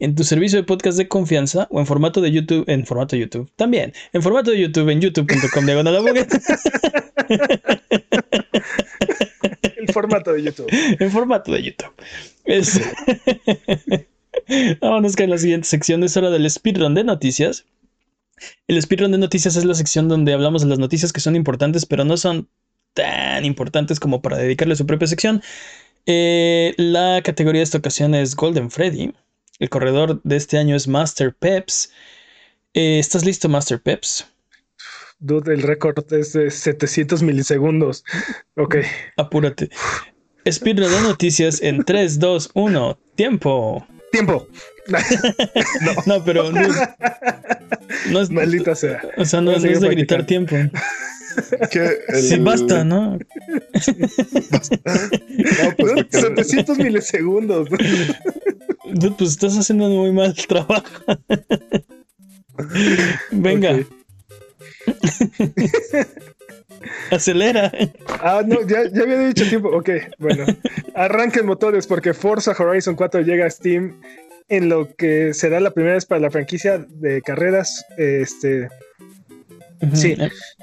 en tu servicio de podcast de confianza o en formato de YouTube, en formato de YouTube, también, en formato de YouTube en youtube.com diagonal. El formato de YouTube. en formato de YouTube. Es... Vámonos con la siguiente sección. Es hora del speedrun de noticias. El speedrun de noticias es la sección donde hablamos de las noticias que son importantes, pero no son tan importantes como para dedicarle su propia sección. Eh, la categoría de esta ocasión es Golden Freddy. El corredor de este año es Master Peps. Eh, ¿Estás listo, Master Peps? Dude, el récord es de 700 milisegundos. Ok. Apúrate. Speedrun de noticias en 3, 2, 1. Tiempo. Tiempo. no. no, pero no, no, es. Maldita sea. O sea, no, no es de gritar tiempo. Que el... Sí, basta, ¿no? no pues, 700 milisegundos. Pues estás haciendo muy mal trabajo. Venga. Acelera. Ah, no, ya, ya había dicho tiempo. Ok, bueno. Arranquen motores porque Forza Horizon 4 llega a Steam en lo que será la primera vez para la franquicia de carreras. Este. Sí,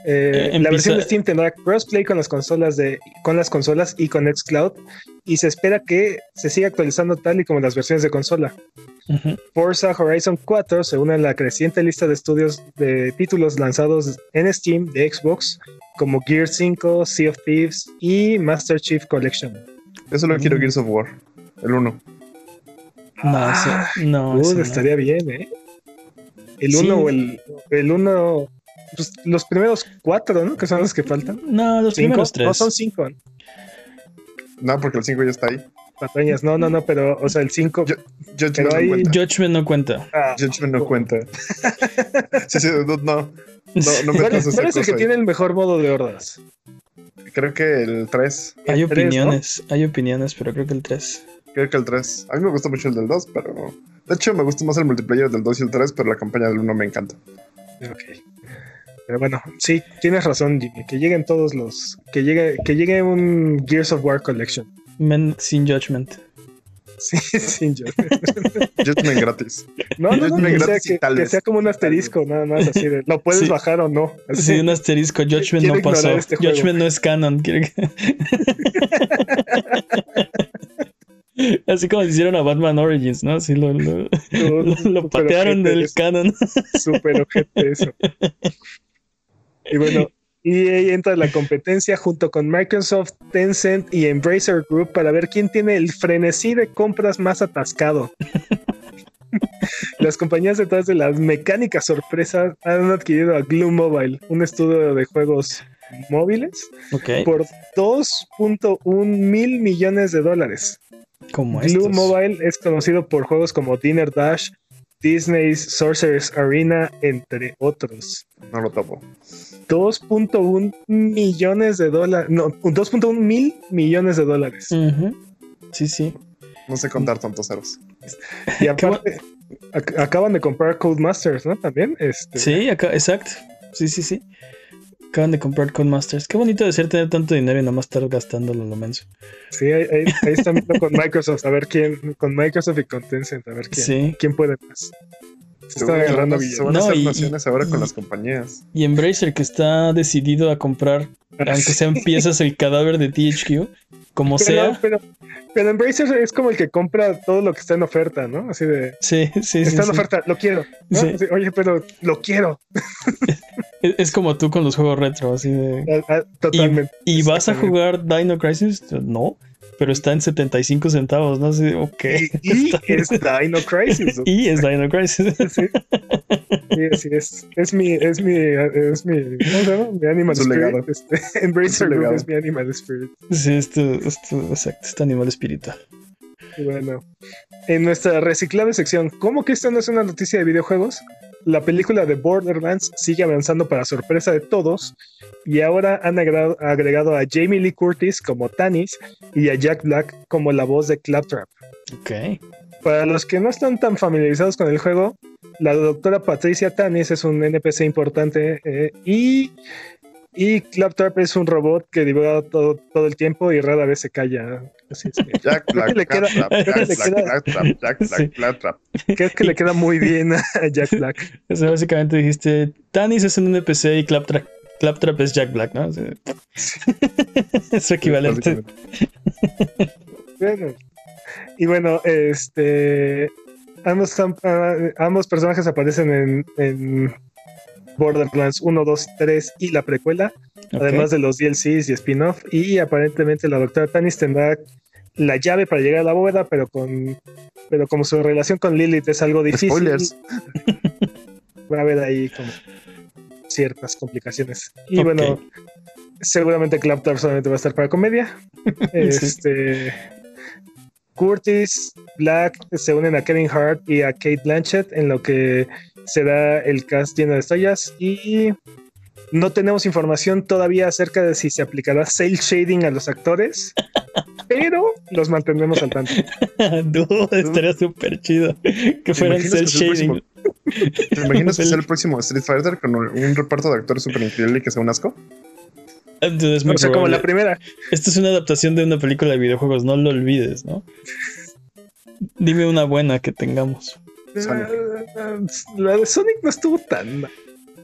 eh, la versión de Steam tendrá crossplay con las consolas de con las consolas y con Xcloud y se espera que se siga actualizando tal y como las versiones de consola. Forza Horizon 4 se une a la creciente lista de estudios de títulos lanzados en Steam de Xbox como Gear 5, Sea of Thieves y Master Chief Collection. Eso no quiero Gears of War, el 1. No, ah, no, estaría bien, ¿eh? El 1 o el, el 1 pues, los primeros cuatro, ¿no? Que son los que faltan. No, los primeros tres. No, son cinco. No, porque el cinco ya está ahí. Patañas, no, no, no, pero, o sea, el 5. Judgment, no cuenta. Judgment no cuenta. Ah, Judgment no cuenta. sí, sí, no, no, no, me ¿Cuál, ¿cuál es el que tiene el mejor modo de hordas? Creo que el 3. Hay el opiniones, 3, ¿no? hay opiniones, pero creo que el 3. Creo que el 3. A mí me gusta mucho el del 2, pero. De hecho, me gusta más el multiplayer del 2 y el 3, pero la campaña del 1 me encanta. Ok. Pero bueno, sí, tienes razón, Jimmy. Que lleguen todos los. Que llegue, que llegue un Gears of War Collection. Men sin judgment. Sí, sin judgment. judgment gratis. No, no, no, que, sea, que, que, sea, como un asterisco, nada más así de. Lo puedes sí. bajar o no. Así. Sí, un asterisco. Judgment no pasó. Este judgment no es canon. Así como hicieron a Batman Origins, ¿no? Así lo, lo, lo, lo patearon del eso. canon. Súper ojete eso. Y bueno, EA entra en la competencia junto con Microsoft, Tencent y Embracer Group para ver quién tiene el frenesí de compras más atascado. las compañías detrás de las mecánicas sorpresas han adquirido a Glue Mobile, un estudio de juegos móviles, okay. por 2.1 mil millones de dólares. Como Glue estos. Mobile es conocido por juegos como Dinner Dash, Disney's Sorcerer's Arena, entre otros. No lo topo. 2.1 millones de dólares. No, 2.1 mil millones de dólares. Uh -huh. Sí, sí. No sé contar tantos ceros. Y aparte, ac acaban de comprar Codemasters, ¿no? También. Este... Sí, acá, exacto. Sí, sí, sí. Acaban de comprar Codemasters. Qué bonito de ser tener tanto dinero y nada más estar gastándolo lo menso. Sí, ahí, ahí, ahí están viendo con Microsoft, a ver quién, con Microsoft y con Tencent, a ver quién, sí. quién puede más. Se está agarrando Se van a hacer naciones ahora con las compañías. Y Embracer que está decidido a comprar, aunque sean piezas, el cadáver de THQ, como pero, sea. Pero, pero Embracer es como el que compra todo lo que está en oferta, ¿no? Así de. Sí, sí, Está sí, en oferta, lo quiero. ¿no? Sí. Oye, pero lo quiero. Es, es, como tú con los juegos retro, así de. Ah, ah, totalmente. ¿Y, y vas a jugar Dino Crisis? No pero está en 75 centavos, ¿no? Así, ok. Y, y es Dino Crisis. y es Dino Crisis. Sí, sí, sí es, es mi, es mi, es mi, ¿cómo se llama? Mi Animal Su Spirit. legado. Este, Embracer Group es mi Animal Spirit. Sí, esto, esto, exacto, este animal espiritual. Y bueno, en nuestra reciclable sección, ¿cómo que esto no es una noticia de videojuegos? La película de Borderlands sigue avanzando para sorpresa de todos y ahora han agregado, a Jamie Lee Curtis como Tanis y a Jack Black como la voz de Claptrap. Ok. para los que no están tan familiarizados con el juego, la doctora Patricia Tanis es un NPC importante eh, y, y Claptrap es un robot que divaga todo, todo el tiempo y rara vez se calla. Así es Jack Black, Claptrap, creo que Jack le Black, queda- Claptrap, Jack Black, Sí. Claptrap. creo que le queda muy bien a Jack Black. O sea, básicamente dijiste, Tanis es un NPC y Claptrap, Claptrap es Jack Black, ¿no? O sea, es su equivalente. Bueno. Y bueno, este. Ambos, están- ah, ambos personajes aparecen en, en Borderlands 1, 2, 3 y la precuela, además de los DLCs y spin-off. Y aparentemente la doctora Tanis tendrá la llave para llegar a la bóveda, pero con pero como su relación con Lilith es algo difícil, Spoilers. va a haber ahí como ciertas complicaciones. Y bueno, seguramente Claptrap solamente va a estar para comedia. Este Curtis, Black se unen a Kevin Hart y a Kate Blanchett en lo que será el cast lleno de estrellas y no tenemos información todavía acerca de si se aplicará cel shading a los actores, pero los mantendremos al tanto. Dude, estaría súper chido que fueran cel shading. ¿Te imaginas que sea el próximo Street Fighter con un reparto de actores súper increíble y que sea un asco? Dude, es muy O sea, como la primera. Esto es una adaptación de una película de videojuegos, no lo olvides, ¿no? Dime una buena que tengamos. Sonic. La de Sonic no estuvo tan mal.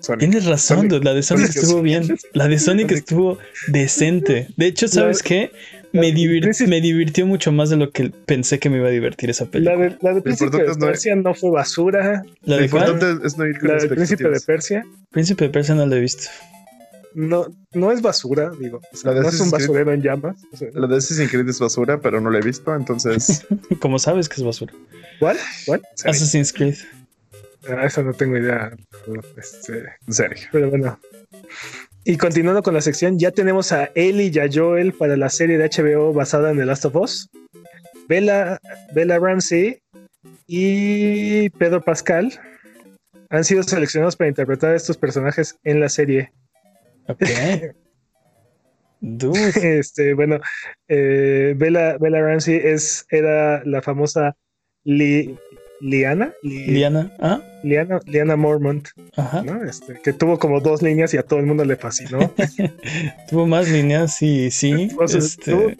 Sonic. Tienes razón, Sonic. dude, la de Sonic Sonic es- estuvo bien. La de Sonic Sonic. estuvo decente. De hecho, ¿sabes La- qué? Me, divir- divirtió mucho más de lo que pensé que me iba a divertir esa La película. de, la de Príncipe de Persia no fue basura. ¿La de cuál? es no ir con La del Príncipe de. Persia Príncipe de Persia no la he visto. No, no es basura, digo. O sea, La de no es un basurero en llamas. O sea, La de Assassin's Creed es basura, pero no la he visto, entonces. Como sabes que es basura. ¿Cuál? ¿Cuál? Assassin's Creed. Ah, eso no tengo idea. Este, en serio. pero bueno. Y continuando con la sección, ya tenemos a Ellie y a Joel para la serie de HBO basada en The Last of Us. Bella, Bella Ramsey y Pedro Pascal han sido seleccionados para interpretar a estos personajes en la serie. Ok. Dude. Este, bueno, eh, Bella, Bella Ramsey es, era la famosa Li- Liana, Li- Liana. Ah, Liana, Liana Mormont, ajá. ¿no? Este, que tuvo como dos líneas y a todo el mundo le fascinó. Tuvo más líneas y sí. O sea, este, tuvo,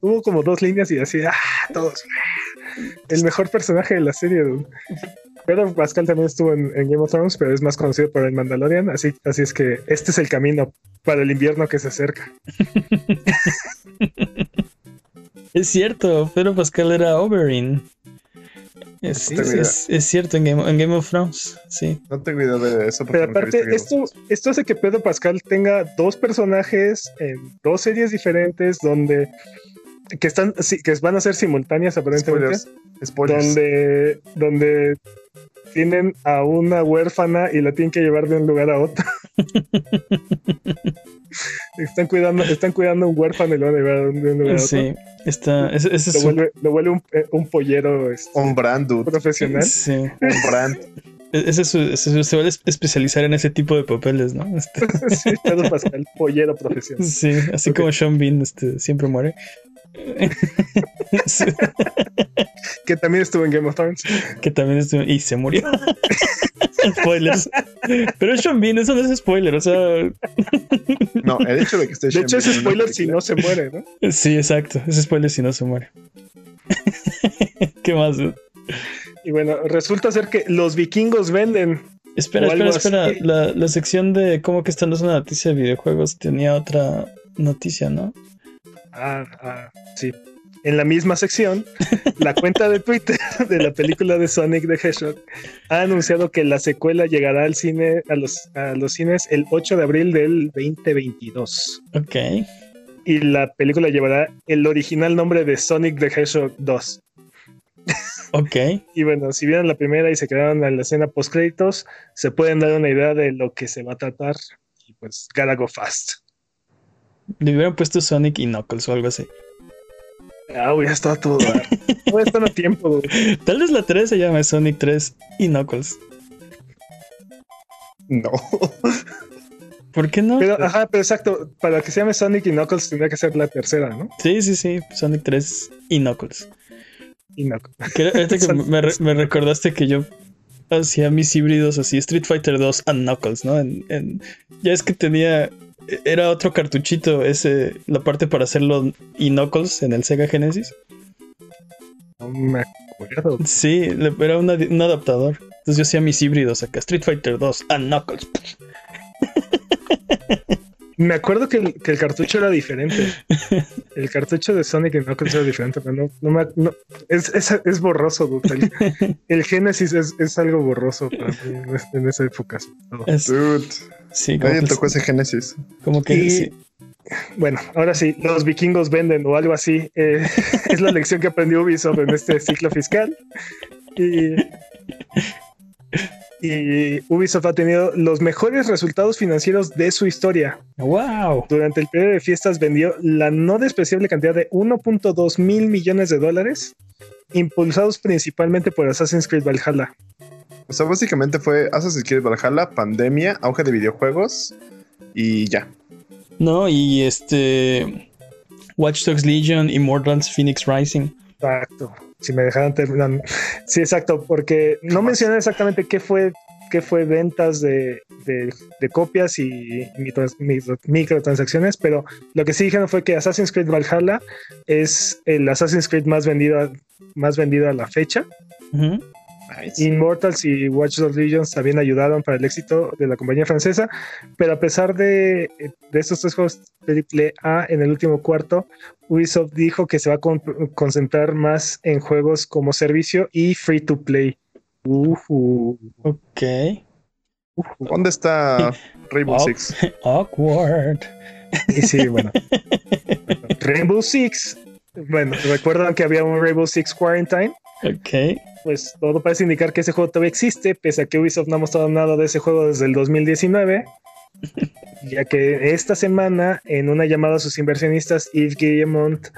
tuvo como dos líneas y así, ¡ah! Todos. El mejor personaje de la serie. dude. Pedro Pascal también estuvo en, en Game of Thrones, pero es más conocido por el Mandalorian, así, así es que este es el camino para el invierno que se acerca. Es cierto, Pedro Pascal era Oberyn. Es, Sí, es- sí. es- es cierto, en Game, en Game of Thrones, sí. No tengo idea de eso. porque Pero aparte, esto, esto hace que Pedro Pascal tenga dos personajes en dos series diferentes donde que están sí, que van a ser simultáneas aparentemente, Spoilers. Spoilers. donde donde tienen a una huérfana y la tienen que llevar de un lugar a otro. están cuidando están cuidando a un huérfano y lo van a llevar de un lugar a otro. Sí, está, ese, ese es Lo su- vuelve, lo vuelve un, eh, un pollero este, Un brand, dude. profesional. sí. Un brand. Ese es su- ese- se va a es- especializar en ese tipo de papeles, ¿no? Este, sí, Pedro Pascal, pollero profesional. sí, así Ok. como Sean Bean este, siempre muere. Que también estuvo en Game of Thrones. que también estuvo, y se murió. Spoilers. Pero Sean Bean, eso no es spoiler, o sea, No, el hecho de que esté De hecho, es Bean una spoiler si no se muere, ¿no? sí, exacto, es spoiler si no se muere. ¿Qué más? Y bueno, resulta ser que los vikingos venden. Espera, espera, espera. La, la sección de cómo que esta no es una noticia de videojuegos tenía otra noticia, ¿no? Ah, ah, sí. En la misma sección, la cuenta de Twitter de la película de Sonic the Hedgehog ha anunciado que la secuela llegará al cine, a los, a los cines el 8 de abril del 2022. Ok. Y la película llevará el original nombre de Sonic the Hedgehog 2. Ok. Y bueno, si vieron la primera y se quedaron en la escena post créditos, se pueden dar una idea de lo que se va a tratar. Y pues, gotta go fast. Le hubieran puesto Sonic y Knuckles o algo así. Ah, ya está todo. No están a tiempo. güey. Tal vez la 3 se llame Sonic 3 y Knuckles. No. ¿Por qué no? Pero, ajá, pero exacto. Para que se llame Sonic y Knuckles tendría que ser la tercera, ¿no? Sí, sí, sí. Sonic 3 y Knuckles. y no. Que que me, re- me recordaste que yo hacía mis híbridos así, Street Fighter 2 and Knuckles, ¿no? En, en- ya es que tenía, era otro cartuchito, ese, la parte para hacerlo y Knuckles en el Sega Genesis. No me acuerdo. Sí, era una- un adaptador. Entonces yo hacía mis híbridos acá, Street Fighter 2 and Knuckles. Me acuerdo que el, que el cartucho era diferente. El cartucho de Sonic y Knuckles era diferente, pero no, no me no, es, es, es borroso, dude. El, el Genesis es, es algo borroso para mí en, es- en esa época. Es- Dude, sí, como nadie que, tocó ese Genesis. como que Y- sí. Bueno, ahora sí, los vikingos venden o algo así. eh, es la lección que aprendió Ubisoft en este ciclo fiscal. Y, y Ubisoft ha tenido los mejores resultados financieros de su historia. ¡Wow! Durante el periodo de fiestas vendió la no despreciable cantidad de 1.2 mil millones de dólares, impulsados principalmente por Assassin's Creed Valhalla. O sea, básicamente fue Assassin's Creed Valhalla, pandemia, auge de videojuegos y ya. No, y este. Watch Dogs Legion, Immortals, Phoenix Rising. Exacto. Si me dejaran terminar. Sí, exacto, porque no mencioné exactamente qué fue, qué fue ventas de, de- de copias y micro- micro- microtransacciones, pero lo que sí dijeron fue que Assassin's Creed Valhalla es el Assassin's Creed más vendido, a- más vendido a la fecha. Ujú. Nice. Immortals y Watch Dogs Legions también ayudaron para el éxito de la compañía francesa, pero a pesar de, de estos tres juegos triple A en el último cuarto, Ubisoft dijo que se va a con- concentrar más en juegos como servicio y free to play. Ujú, Ok. ujú. ¿Dónde está Rainbow. Six? Awkward. Y sí, bueno. Rainbow Six. Bueno, recuerdan que había un Rainbow Six Quarantine. Ok. pues todo parece indicar que ese juego todavía existe, pese a que Ubisoft no ha mostrado nada de ese juego desde el 2019. ya que esta semana, en una llamada a sus inversionistas, Yves Guillemont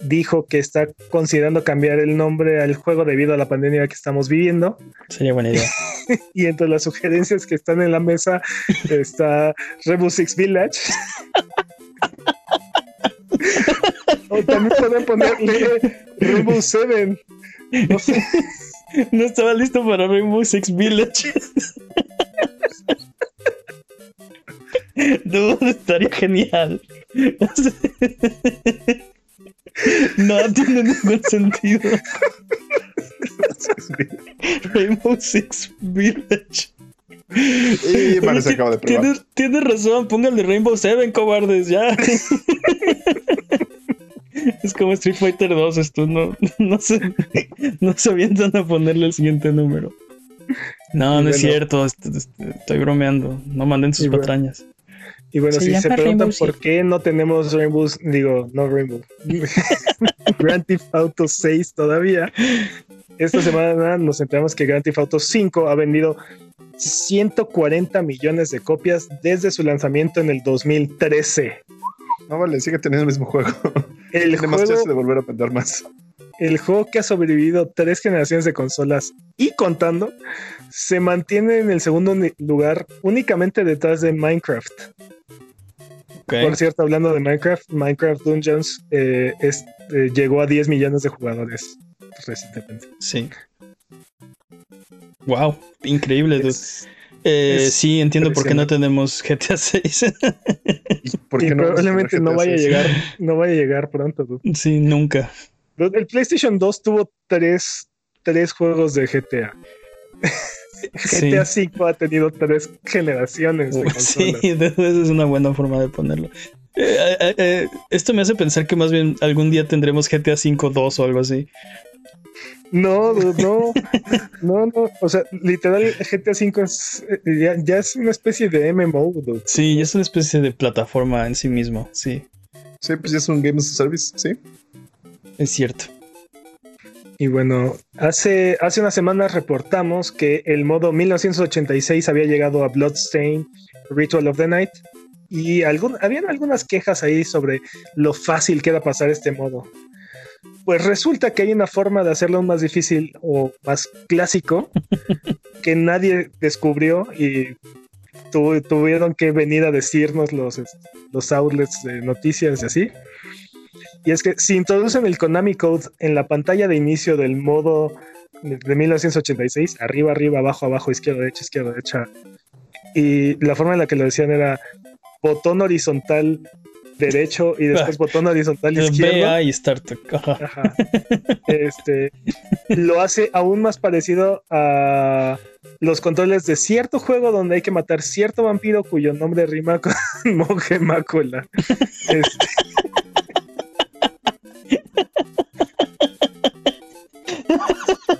dijo que está considerando cambiar el nombre al juego debido a la pandemia que estamos viviendo. Sería buena idea. Y entre las sugerencias que están en la mesa está Rainbow Six Village. o también pueden ponerle Rainbow Seven. No sé. No estaba listo para Rainbow Six Village. Dude, estaría genial. No tiene ningún sentido. Rainbow Six Village. Y Mario se acaba de probar. Tienes, tienes razón, póngale Rainbow Seven, cobardes, ya. Es como Street Fighter 2, esto no, no se, no se avientan a ponerle el siguiente número. No, Y no es cierto, est- est- estoy bromeando. No manden sus Y bueno. patrañas. Y bueno, Se si se preguntan Rainbow por Six. qué no tenemos Rainbow, digo, no Rainbow, Grand Theft Auto 6 todavía, esta semana nos enteramos que Grand Theft Auto 5 ha vendido 140 millones de copias desde su lanzamiento en el 2013. No vale, sigue teniendo el mismo juego. El Tiene más juego, chance de volver a vender más. el juego que ha sobrevivido tres generaciones de consolas y contando, se mantiene en el segundo lugar únicamente detrás de Minecraft. Por cierto, hablando de Minecraft, Minecraft Dungeons eh, es- eh, llegó a 10 millones de jugadores recientemente. Sí. Wow, increíble, dude. Es- Eh, sí, entiendo por qué no tenemos GTA 6. ¿Y por y qué no vamos a probablemente no vaya a 6? llegar, no vaya a llegar pronto. dude. sí, nunca. El PlayStation 2 tuvo tres, tres juegos de GTA. Sí. GTA 5 ha tenido tres generaciones de Sí, esa es una buena forma de ponerlo. Eh, eh, eh, esto me hace pensar que más bien algún día tendremos GTA V 2 o algo así. No, dude, no, no, no. O sea, literal, GTA 5 es, eh, ya, ya es una especie de MMO, dude. Sí, es una especie de plataforma en sí mismo, sí, Sí, pues ya es un Game as a Service, sí. es cierto. Y bueno, hace, hace unas semanas reportamos que el modo 1986 había llegado a Bloodstain Ritual of the Night y algún, habían algunas quejas ahí sobre lo fácil que era pasar este modo. Pues resulta que hay una forma de hacerlo más difícil o más clásico que nadie descubrió y tu- tuvieron que venir a decirnos los, los outlets de noticias y así. Y es que si introducen el Konami Code en la pantalla de inicio del modo de, de 1986, arriba, arriba, abajo, abajo, izquierda, derecha, izquierda, derecha, y la forma en la que lo decían era botón horizontal derecho y después botón horizontal izquierdo. BA y Start. Ajá. Este lo hace aún más parecido a los controles de cierto juego donde hay que matar cierto vampiro cuyo nombre rima con monje mácula. Este,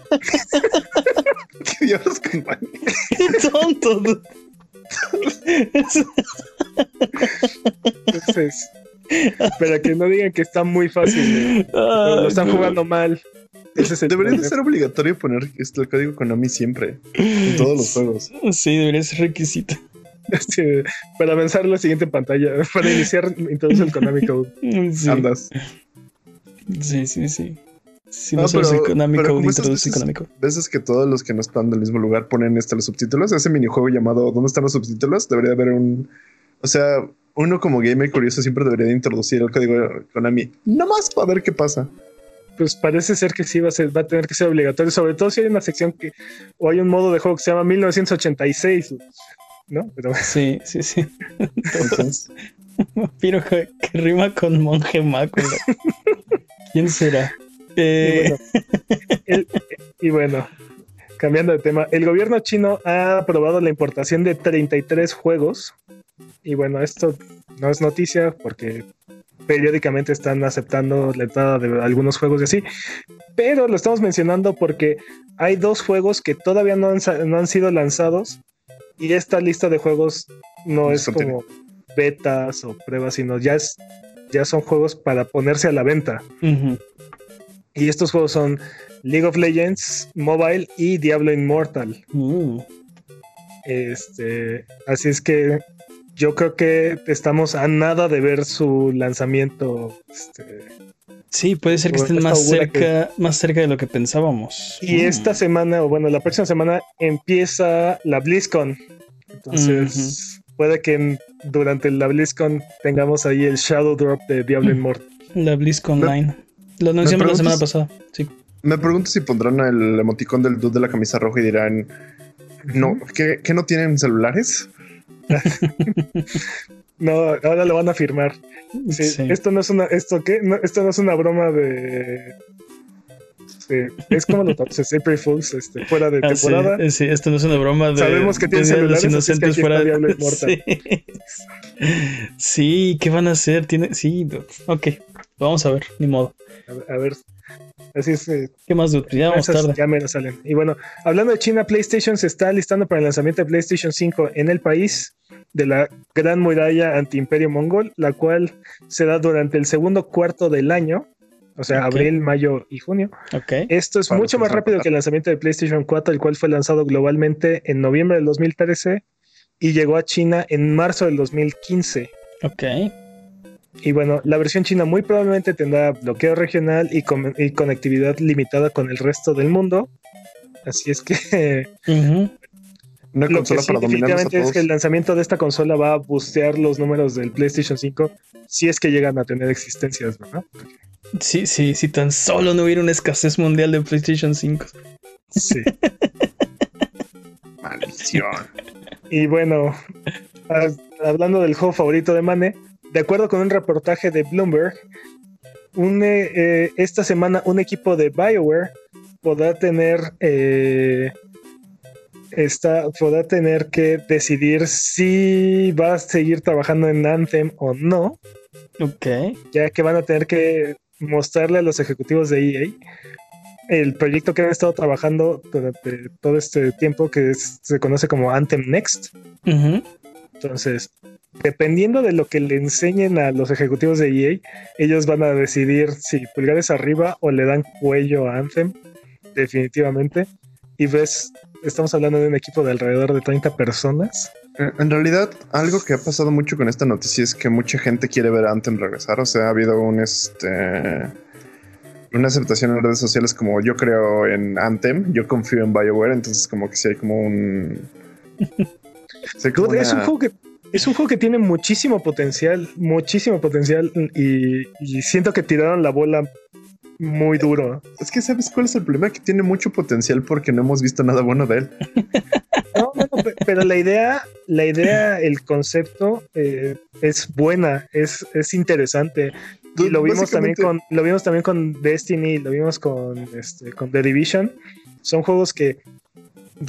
¿Qué diablos con Juan? Qué tonto. Entonces, para que no digan que está muy fácil, lo están jugando mal. Ese es el Debería de ser obligatorio poner este, el código Konami siempre. En todos los juegos. Sí, debería ser requisito. Este, para avanzar la siguiente pantalla, para iniciar, introduce el Konami Code. Sí, Andas. sí, sí. sí. Si No, pero- pero introduce el veces-. Veces que todos los que no están del mismo lugar ponen este, los subtítulos. Ese minijuego llamado ¿Dónde están los subtítulos? Debería haber un. O sea, uno como gamer curioso siempre debería de introducir el código Konami. Nomás para ver qué pasa. Pues parece ser que sí va a, ser, va a tener que ser obligatorio, sobre todo si hay una sección que, o hay un modo de juego que se llama 1986, ¿no? Pero Sí, sí, sí. Entonces, Vampiro que, que rima con monje mácula. ¿Quién será? Y bueno, el- y bueno, cambiando de tema, el gobierno chino ha aprobado la importación de 33 juegos. Y bueno, esto no es noticia porque periódicamente están aceptando la entrada de algunos juegos y así. Pero lo estamos mencionando porque hay dos juegos que todavía no han, no han sido lanzados. Y esta lista de juegos no es como betas o pruebas, sino ya, es, ya son juegos para ponerse a la venta. ujú. Y estos juegos son League of Legends Mobile y Diablo Immortal. Uh, Este, así es que yo creo que estamos a nada de ver su lanzamiento. este, Sí, puede ser que estén más cerca, más cerca de lo que pensábamos. y Mm. esta semana, o bueno, la próxima semana empieza la BlizzCon. Entonces, puede que durante la BlizzCon tengamos ahí el Shadow Drop de Diablo Mm. Immortal. La BlizzCon Online. Lo anunciamos la semana pasada. Sí. me pregunto si pondrán el emoticón del dude de la camisa roja y dirán. No, ¿qué, qué no tienen celulares? No, ahora lo van a firmar. Sí, Sí. Esto no es una, esto qué, no, esto no es una broma de, de- es como lo traduces, April Fools, este, fuera de Ah, temporada. eh, sí, esto no es una broma de. Sabemos que tienen los celulares, es que inocentes fuera de. Sí. Sí, ¿qué van a hacer? Tiene... Sí, ok. Vamos a ver, ni modo. A ver, a ver. Así es, eh, ¿Qué más, dude? Ya vamos tarde. ya menos salen. Y bueno, hablando de China, PlayStation se está listando para el lanzamiento de PlayStation 5 en el país de la Gran Muralla Antiimperio Mongol, la cual se da durante el segundo cuarto del año, o sea, abril, mayo y junio. Ok. Esto es Para mucho más rápido que el lanzamiento de PlayStation 4, el cual fue lanzado globalmente en noviembre del 2013 y llegó a China en marzo del 2015. Ok. Y bueno, la versión china muy probablemente tendrá bloqueo regional y, con- y conectividad limitada con el resto del mundo. Así es que Ujú. Una lo que consola sí para dominarlos a definitivamente es que el lanzamiento de esta consola va a boostear los números del PlayStation 5 si es que llegan a tener existencias, ¿verdad? Sí, sí, si tan solo no hubiera una escasez mundial de PlayStation 5. Sí. Maldición. Y bueno, hablando del juego favorito de Mane, de acuerdo con un reportaje de Bloomberg, un, eh, eh, esta semana un equipo de BioWare podrá tener eh, esta, podrá tener que decidir si va a seguir trabajando en Anthem o no, Ok. ya que van a tener que mostrarle a los ejecutivos de EA el proyecto que han estado trabajando durante todo este tiempo que es- se conoce como Anthem Next. Entonces, dependiendo de lo que le enseñen a los ejecutivos de EA, ellos van a decidir si pulgares arriba o le dan cuello a Anthem, definitivamente. Y ves, estamos hablando de un equipo de alrededor de 30 personas. Eh, En realidad, algo que ha pasado mucho con esta noticia es que mucha gente quiere ver a Anthem regresar. O sea, ha habido un este una aceptación en redes sociales como yo creo en Anthem, yo confío en BioWare, entonces como que sí hay como un sí Es un juego que es un juego que tiene muchísimo potencial, muchísimo potencial y, y siento que tiraron la bola muy duro. Es que sabes cuál es el problema que tiene mucho potencial porque no hemos visto nada bueno de él. No, no, no, pe- pero la idea, la idea, el concepto eh, es buena, es, es interesante. Y lo vimos también con, lo vimos también con Destiny, lo vimos con este, con The Division. Son juegos que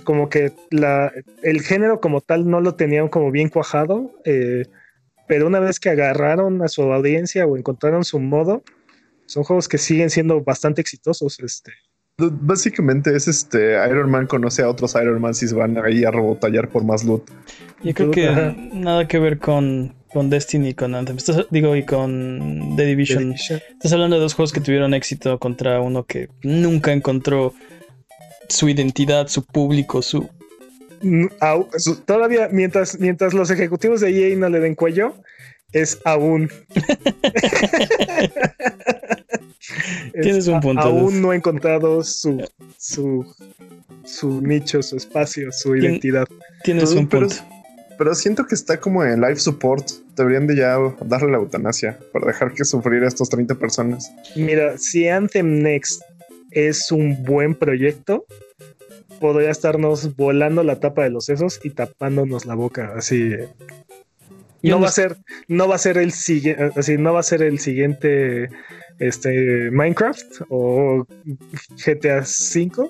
como que la, el género como tal no lo tenían como bien cuajado, eh, pero una vez que agarraron a su audiencia o encontraron su modo, son juegos que siguen siendo bastante exitosos. Este, Básicamente es este Iron Man conoce a otros Iron Man y se van ahí a robotallar por más loot. Yo creo que Ajá. nada que ver con, con Destiny y con Anthem. Estás- digo, y con The The Division. Estás hablando de dos juegos que tuvieron éxito contra uno que nunca encontró su identidad, su público, su... Mm, todavía mientras, mientras los ejecutivos de EA no le den cuello, es aún. Es Tienes un punto, Aún no ha encontrado su, su, su nicho, su espacio, su Tien- identidad. Tienes Pero- un pero- punto. Pero siento que está como en live support. Deberían de ya darle la eutanasia para dejar que sufrir a estos 30 personas. Mira, si Anthem Next es un buen proyecto, podría estarnos volando la tapa de los sesos y tapándonos la boca. Así. No va a ser, no va a ser el siguiente, así, no va a ser el siguiente este Minecraft o GTA V,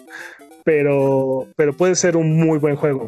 pero, pero puede ser un muy buen juego.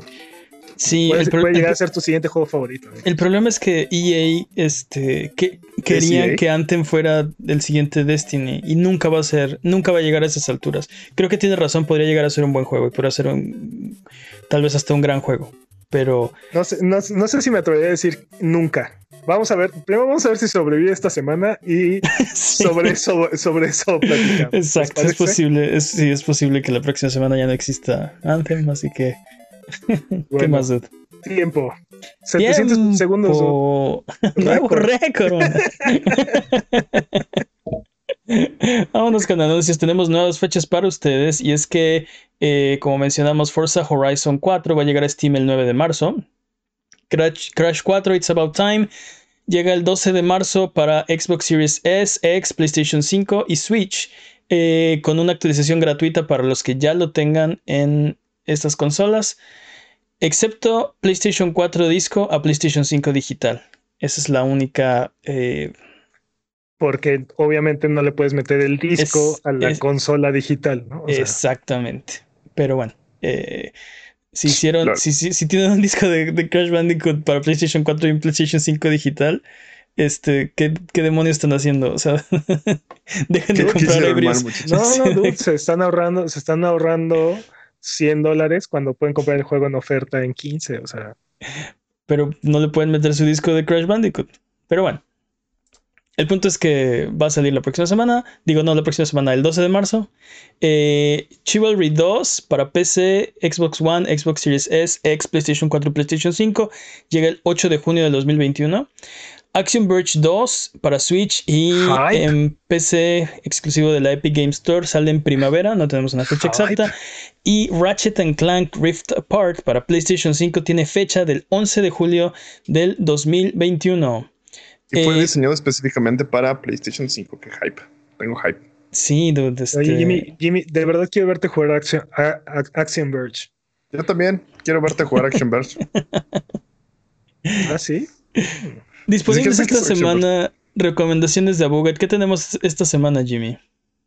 Sí, Puede, el, puede llegar a ser tu siguiente juego favorito. ¿eh? el problema es que EA este, que, querían EA? que Anthem fuera el siguiente Destiny y nunca va a ser, nunca va a llegar a esas alturas. Creo que tiene razón, podría llegar a ser un buen juego y podría ser un, tal vez hasta un gran juego. Pero No sé, no, no sé si me atrevería a decir nunca. Vamos a ver, primero vamos a ver si sobrevive esta semana y sí. sobre eso, sobre eso platicamos. ¿Les Exacto, es posible, es, sí, es posible que la próxima semana ya no exista Anthem, así que... ¿Qué Bueno, más, dude? Tiempo. 700 segundos. Tiempo. Nuevo récord. Vámonos con anuncios. Tenemos nuevas fechas para ustedes. Y es que, eh, como mencionamos, Forza Horizon 4 va a llegar a Steam el 9 de marzo. Crash, Crash 4, It's About Time. Llega el 12 de marzo para Xbox Series S, X, PlayStation 5 y Switch. eh, con una actualización gratuita para los que ya lo tengan en estas consolas. Excepto PlayStation 4 disco a PlayStation 5 digital. Esa es la única. eh, Porque obviamente no le puedes meter el disco Es- a la es- consola digital, ¿no? O sea, exactamente. Pero bueno. eh, si hicieron. Claro. Si, si, si tienen un disco de, de Crash Bandicoot para PlayStation 4 y PlayStation 5 digital. Este, ¿qué, qué demonios están haciendo? O sea, dejen de ¿Qué- qué comprar ebrios. no, no, dude, se están ahorrando, se están ahorrando 100 dólares cuando pueden comprar el juego en oferta en 15, o sea. pero no le pueden meter su disco de Crash Bandicoot. Pero bueno. El punto es que va a salir la próxima semana. Digo, no, la próxima semana, el 12 de marzo. Eh, Chivalry 2 para PC, Xbox One, Xbox Series S, X, PlayStation 4, PlayStation 5. Llega el 8 de junio de 2021. Action Verge 2 para Switch y Hype. en PC exclusivo de la Epic Game Store sale en primavera, no tenemos una fecha Hype. exacta. Y Ratchet and Clank Rift Apart para PlayStation 5 tiene fecha del 11 de julio del 2021. Y fue Eh, diseñado específicamente para PlayStation 5. Qué hype. Tengo hype. Sí, dude, este, Oye, Jimmy, Jimmy, de verdad quiero verte jugar Action, a- a- Action Verge. Yo también quiero verte jugar Action Verge. ¿Ah, sí? disponibles esta semana recomendaciones de Abuget. ¿Qué tenemos esta semana, Jimmy?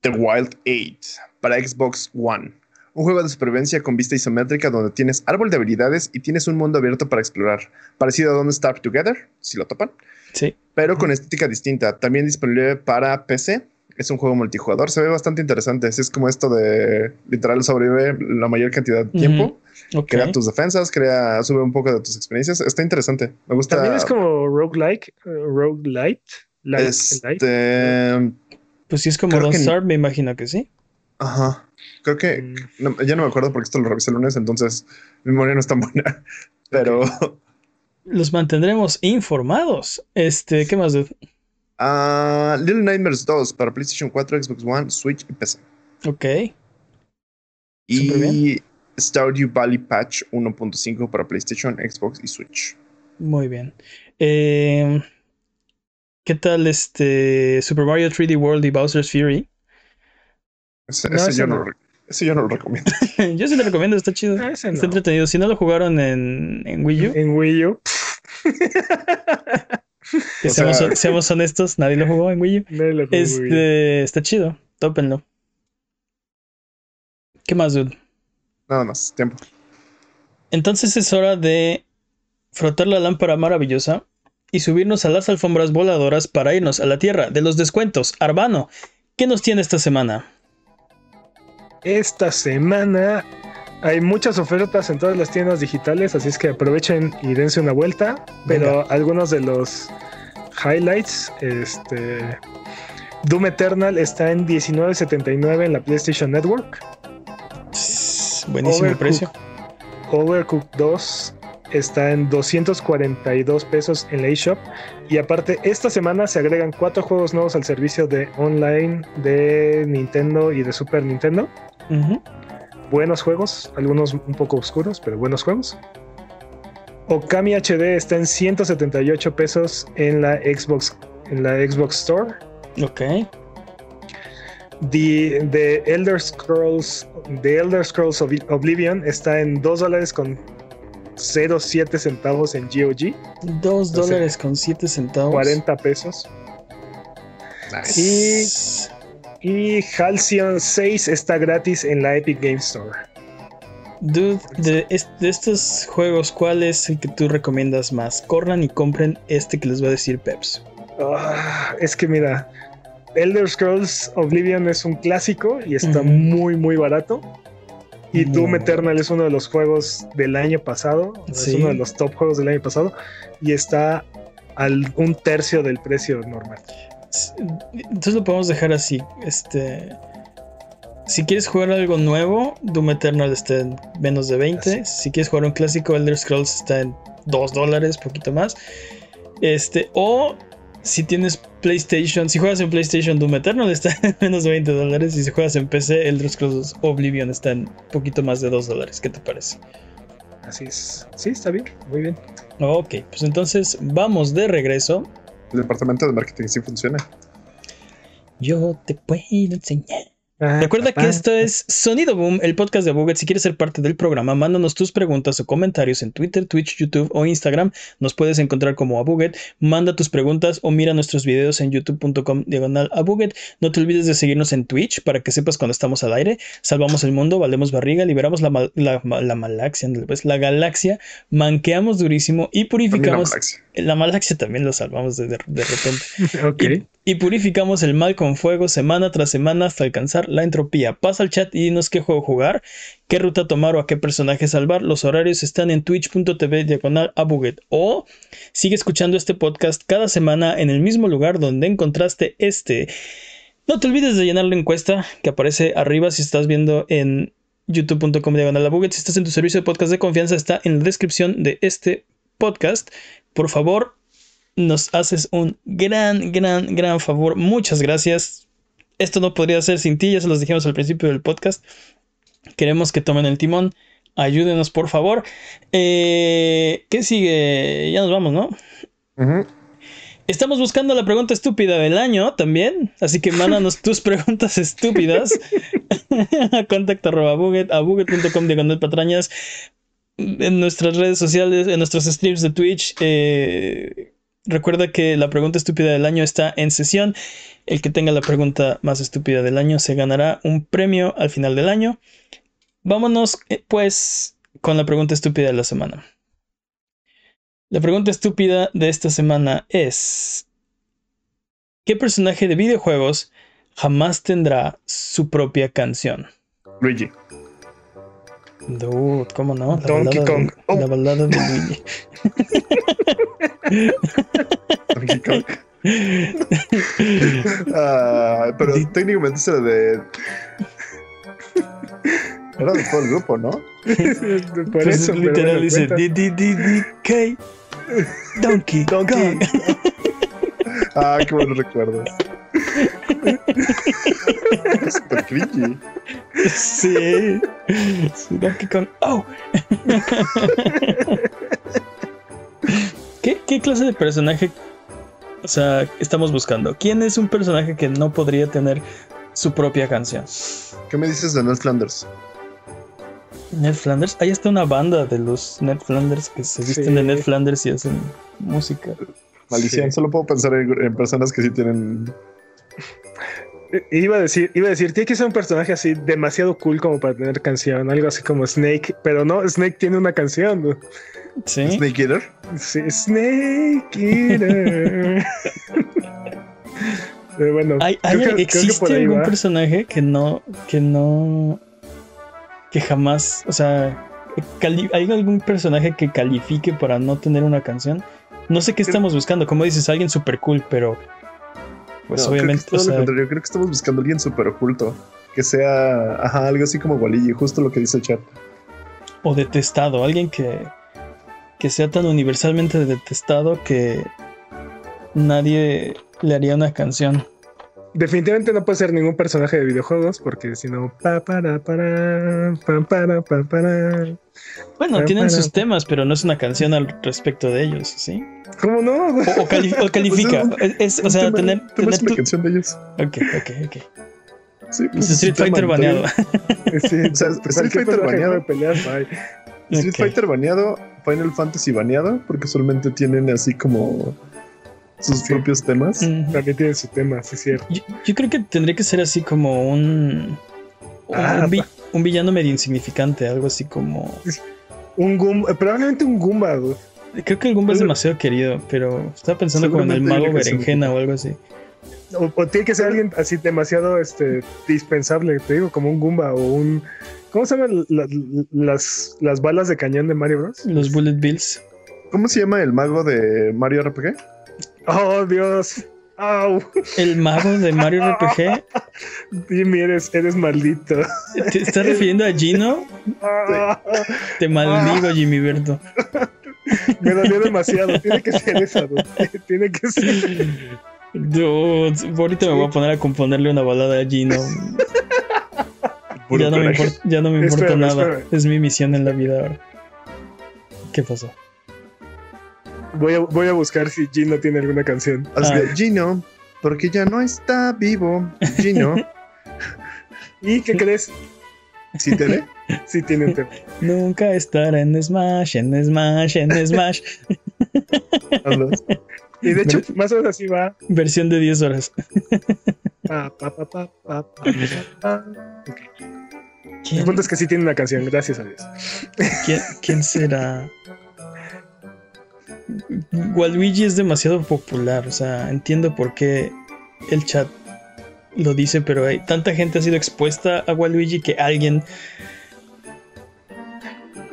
The Wild 8 para Xbox One. Un juego de supervivencia con vista isométrica donde tienes árbol de habilidades y tienes un mundo abierto para explorar. Parecido a Don't Starve Together, si lo topan, Sí. pero con estética distinta. También disponible para PC. Es un juego multijugador, se ve bastante interesante. Así es como esto de literal sobrevive la mayor cantidad de tiempo. Crea tus defensas, crea, sube un poco de tus experiencias. Está interesante. Me gusta. También es como roguelike, uh, roguelite. Like, like. este. Pues si es como Don't que- me imagino que sí. Ajá. Creo que Mm, No, ya no me acuerdo porque esto lo revisé el lunes, entonces mi memoria no es tan buena. Pero Los mantendremos informados. Este, ¿qué más, dude? ah, Little Nightmares 2 para PlayStation 4, Xbox One, Switch y PC. Ok. Y Stardew Valley Patch 1.5 para PlayStation, Xbox y Switch. Muy bien. Eh, ¿Qué tal este Super Mario 3D World y Bowser's Fury? Ese, No, ese ese yo, no, no. lo- ese yo no lo recomiendo. Yo sí te recomiendo, está chido. Ah, ese Está entretenido. Si no lo jugaron en, en Wii U, En Wii U. que seamos, sea- seamos honestos, nadie lo jugó en Wii U. No lo jugué en Wii U. Este está chido. Tópenlo. ¿Qué más, dude? Nada más, tiempo. Entonces es hora de frotar la lámpara maravillosa y subirnos a las alfombras voladoras para irnos a la tierra de los descuentos. Arbano, ¿qué nos tiene esta semana? Esta semana hay muchas ofertas en todas las tiendas digitales, así es que aprovechen y dense una vuelta. Pero algunos de los highlights, este Doom Eternal está en 19.79 en la PlayStation Network. Buenísimo el precio. Overcooked 2 está en 242 pesos en la eShop. Y aparte, esta semana se agregan cuatro juegos nuevos al servicio de online de Nintendo y de Super Nintendo. Buenos juegos, algunos un poco oscuros, pero buenos juegos. Okami HD está en 178 pesos en la Xbox en la Xbox Store. Ok. The, The Elder Scrolls The Elder Scrolls Obli- Oblivion está en 2 dólares con 0.7 centavos en GOG, Dos sea, dólares con siete centavos. 40 pesos. Nice. Y, Halcyon 6 está gratis en la Epic Game Store. Dude, de, es- de estos juegos, ¿cuál es el que tú recomiendas más? Corran y compren este que les va a decir Peps. Ah, es que mira, Elder Scrolls Oblivion es un clásico y está muy muy barato. Y Doom. Eternal es uno de los juegos del año pasado, Sí. es uno de los top juegos del año pasado y está al un tercio del precio normal. Entonces lo podemos dejar así. Este. Si quieres jugar algo nuevo, Doom Eternal está en menos de 20. Si quieres jugar un clásico, Elder Scrolls está en 2 dólares, poquito más. Este, o si tienes PlayStation, si juegas en PlayStation, Doom Eternal está en menos de 20 dólares. Y si juegas en PC, Elder Scrolls Oblivion está en poquito más de 2 dólares. ¿Qué te parece? Así es. Sí, está bien, muy bien. Ok, pues entonces vamos de regreso. El departamento de marketing sí funciona. Yo te puedo enseñar. Ah, Recuerda papá. que esto es Sonido Boom, el podcast de Buget. Si quieres ser parte del programa, mándanos tus preguntas o comentarios en Twitter, Twitch, YouTube o Instagram. Nos puedes encontrar como Abuget. Manda tus preguntas o mira nuestros videos en youtube.com diagonal Abuget. No te olvides de seguirnos en Twitch para que sepas cuando estamos al aire. Salvamos el mundo, valemos barriga, liberamos la, mal- la, la malaxia, pues, la galaxia, manqueamos durísimo y purificamos. La malaxia también la salvamos de, de- de repente y, y purificamos el mal con fuego semana tras semana hasta alcanzar la entropía. Pasa al chat y dinos qué juego jugar, qué ruta tomar o a qué personaje salvar. Los horarios están en twitch.tv diagonal. O sigue escuchando este podcast cada semana en el mismo lugar donde encontraste este. No te olvides de llenar la encuesta que aparece arriba si estás viendo en youtube.com diagonal. Si estás en tu servicio de podcast de confianza, está en la descripción de este podcast. Por favor, nos haces un gran, gran, gran favor. Muchas gracias. Esto no podría ser sin ti, ya se los dijimos al principio del podcast. Queremos que tomen el timón. Ayúdenos, por favor. Eh, ¿Qué sigue? Ya nos vamos, ¿no? Estamos buscando la pregunta estúpida del año también, así que mándanos tus preguntas estúpidas a contacto arroba buget, a buget.com diagonal patrañas en nuestras redes sociales, en nuestros streams de Twitch. eh, recuerda que la pregunta estúpida del año está en sesión. El que tenga la pregunta más estúpida del año se ganará un premio al final del año. Vámonos eh, pues con la pregunta estúpida de la semana. La pregunta estúpida de esta semana es: ¿Qué personaje de videojuegos jamás tendrá su propia canción? Luigi. Dude, ¿cómo no? La Donkey balada Kong. De, Oh. La balada de Luigi. Donkey Kong. Ah, pero Di- técnicamente es el de. Era de todo el grupo, ¿no? Por Pues eso, pero literal dice cuenta. D D D D K Donkey Donkey. Kong. Ah, qué buenos recuerdos. Super cringy. Sí. Sí, Donkey Kong. Oh. clase de personaje, o sea, estamos buscando? ¿Quién es un personaje que no podría tener su propia canción? ¿Qué me dices de Ned Flanders? Ned Flanders, ahí está una banda de los Ned Flanders que se visten de. Ned Flanders y hacen música. Maldición, Sí. solo puedo pensar en, en personas que sí tienen. Iba a decir, iba a decir, tiene que ser un personaje así demasiado cool como para tener canción, algo así como Snake, pero no, Snake tiene una canción. ¿no? Sí. Snake Eater. Sí, Snake Eater. Pero bueno, ¿Hay, creo hay- que- creo que ¿Existe por ahí algún va. personaje que no, que no, que jamás, o sea, ¿hay algún personaje que califique para no tener una canción? No sé qué estamos buscando, como dices, alguien super cool, pero pues No, obviamente, Creo que, o sea, lo contrario. creo que estamos buscando a alguien súper oculto. Que sea, ajá, algo así como Waligi, justo lo que dice el chat. o detestado, alguien que, que sea tan universalmente detestado que nadie le haría una canción. Definitivamente no puede ser ningún personaje de videojuegos porque si no, pa para para pa para pa para. Bueno, tienen sus temas, pero no es una canción al respecto de ellos, ¿sí? ¿Cómo no? O, o cali- o califica. Pues Es, es- o Un sea, tema- tener, tema tener es una tu- canción de ellos. Ok, ok, ok. Sí, pues, Street es un Fighter baneado. Sí, O sea, cualquier Street Fighter baneado. bye. Street. Fighter baneado, Final Fantasy baneado, porque solamente tienen así como sus Sí. propios temas. Mm, También tiene su tema, sí es cierto. Yo, yo creo que tendría que ser así como un. un, Ah, vi- un villano medio insignificante, algo así como. Un Goomba, probablemente un Goomba, güey. Creo que el Goomba es demasiado querido, pero estaba pensando como en el mago berenjena o algo así. O, o tiene que ser alguien así demasiado este, dispensable, te digo, como un Goomba o un. ¿Cómo se llaman la- las, las balas de cañón de Mario Bros? Los Bullet Bills. ¿Cómo se llama el mago de Mario RPG? Oh, Dios. Au. El mago de Mario RPG. Jimmy, eres, eres maldito. ¿Te estás refiriendo a Gino? Te maldigo, Jimmy Berto. Me dolió demasiado. Tiene que ser esa, dude. Tiene que ser. Dude, ahorita me voy a poner a componerle una balada a Gino. Ya no, me importa, ya no me importa Espérame, nada. espérame. Es mi misión en la vida ahora. ¿Qué pasó? Voy a, voy a buscar si Gino tiene alguna canción. Así Ah. de, Gino, porque ya no está vivo. Gino, ¿Y qué crees? ¿sí te ve? Sí tiene un tema. Nunca estará en Smash, en Smash, en Smash. Y de hecho, más o menos así va. Versión de 10 horas. Pa, pa, pa, pa, pa, pa, pa, pa. El ¿Quién, punto es que sí tiene una canción, gracias a Dios. quién- quién será? Waluigi es demasiado popular. O sea, entiendo por qué el chat lo dice, pero hay tanta gente ha sido expuesta a Waluigi que alguien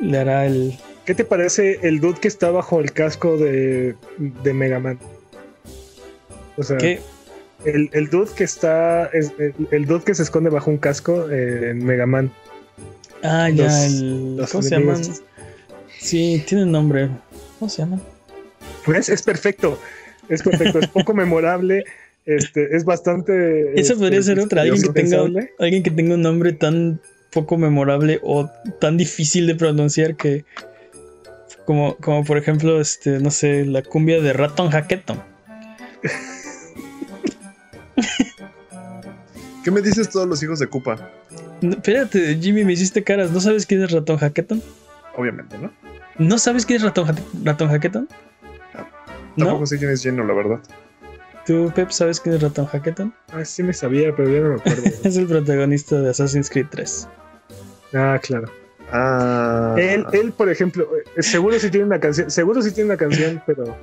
le hará el. ¿Qué te parece el dude que está bajo el casco de, de Mega Man? O sea, ¿Qué? el, el dude que está. es- el, el dude que se esconde bajo un casco eh, en Mega Man. Ah, ya, el. los ¿Cómo se llaman? Sí, tiene nombre. ¿Cómo se llaman? Pues es perfecto. Es perfecto. es poco memorable. Este, es bastante. Esa este, podría ser otra. Alguien que, tenga, alguien que tenga un nombre tan poco memorable o tan difícil de pronunciar que. Como, como por ejemplo, este, no sé, la cumbia de Raton Hacketon. ¿Qué me dices todos los hijos de Koopa? No, espérate, Jimmy, me hiciste caras. ¿No sabes quién es Raton Hacketon? Obviamente, ¿no? ¿No sabes quién es Raton Hacketon? Tampoco ¿No? sé quién es Gino, la verdad. ¿Tú, Pep, sabes quién es Raton Hacketon? Ah, sí me sabía, pero ya no me acuerdo. Es el protagonista de Assassin's Creed 3. ah, claro. Ah. Él, él, por ejemplo, eh, seguro sí tiene una canción, seguro sí tiene una canción, pero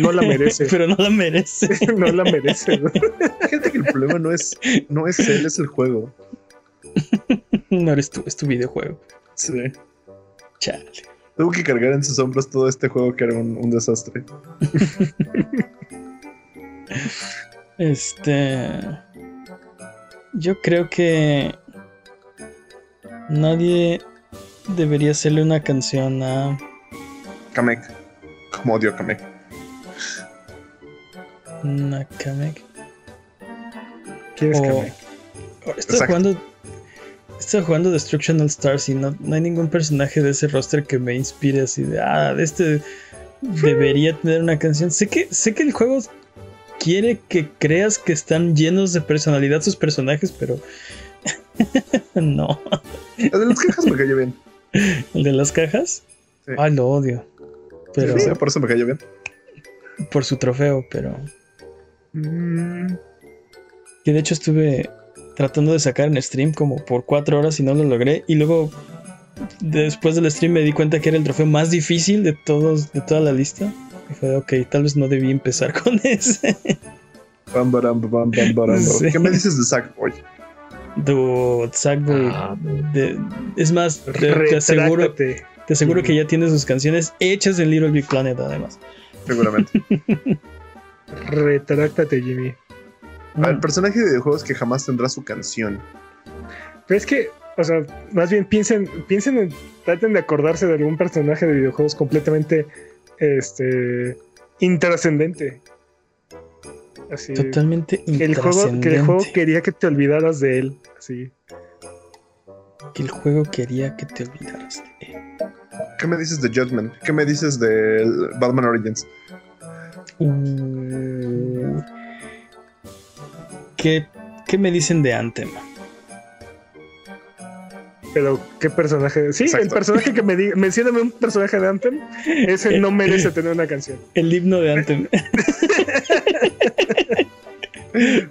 no la merece. Pero no la merece. no la merece. ¿no? Fíjate que el problema no es, no es él, es el juego. No eres tú, es tu videojuego. Sí. Chale. Tuvo que cargar en sus hombros todo este juego que era un, un desastre. Este. Yo creo que. Nadie debería hacerle una canción a. Kamek. Como odio a Kamek. Nakamek. ¿Quién es O- Kamek? Estoy Exacto. jugando. Estoy jugando Destruction All Stars y no, no hay ningún personaje de ese roster que me inspire así de. Ah, este. debería tener una canción. Sé que, sé que el juego quiere que creas que están llenos de personalidad sus personajes, pero no. El de las cajas me cayó bien. ¿El de las cajas? Sí. Ay, lo odio. Pero Sí, por eso me cayó bien. por su trofeo, pero Mm, que de hecho estuve tratando de sacar en stream como por cuatro horas y no lo logré. Y luego después del stream me di cuenta que era el trofeo más difícil de todos, de toda la lista. Y fue, ok, tal vez no debí empezar con ese. Bam, baram, bam, bam, baram. Sí. ¿Qué me dices de Sackboy? Dude, Sackboy. Ah. de- es más, te, te aseguro, te aseguro que ya tiene sus canciones hechas en Little Big Planet, además. Seguramente. Retráctate, Jimmy. Al personaje de videojuegos que jamás tendrá su canción. Pero es que, o sea, más bien piensen, piensen en, traten de acordarse de algún personaje de videojuegos completamente, este, intrascendente. Así. Totalmente que el juego, que el juego quería que te olvidaras de él. Así. Que el juego quería que te olvidaras de él. ¿Qué me dices de Judgment? ¿Qué me dices de Batman Origins? Uh, ¿qué, ¿Qué me dicen de Anthem? Pero, ¿qué personaje? Sí, el personaje que me diga, mencióname un personaje de Anthem, ese no merece tener una canción. El himno de Anthem.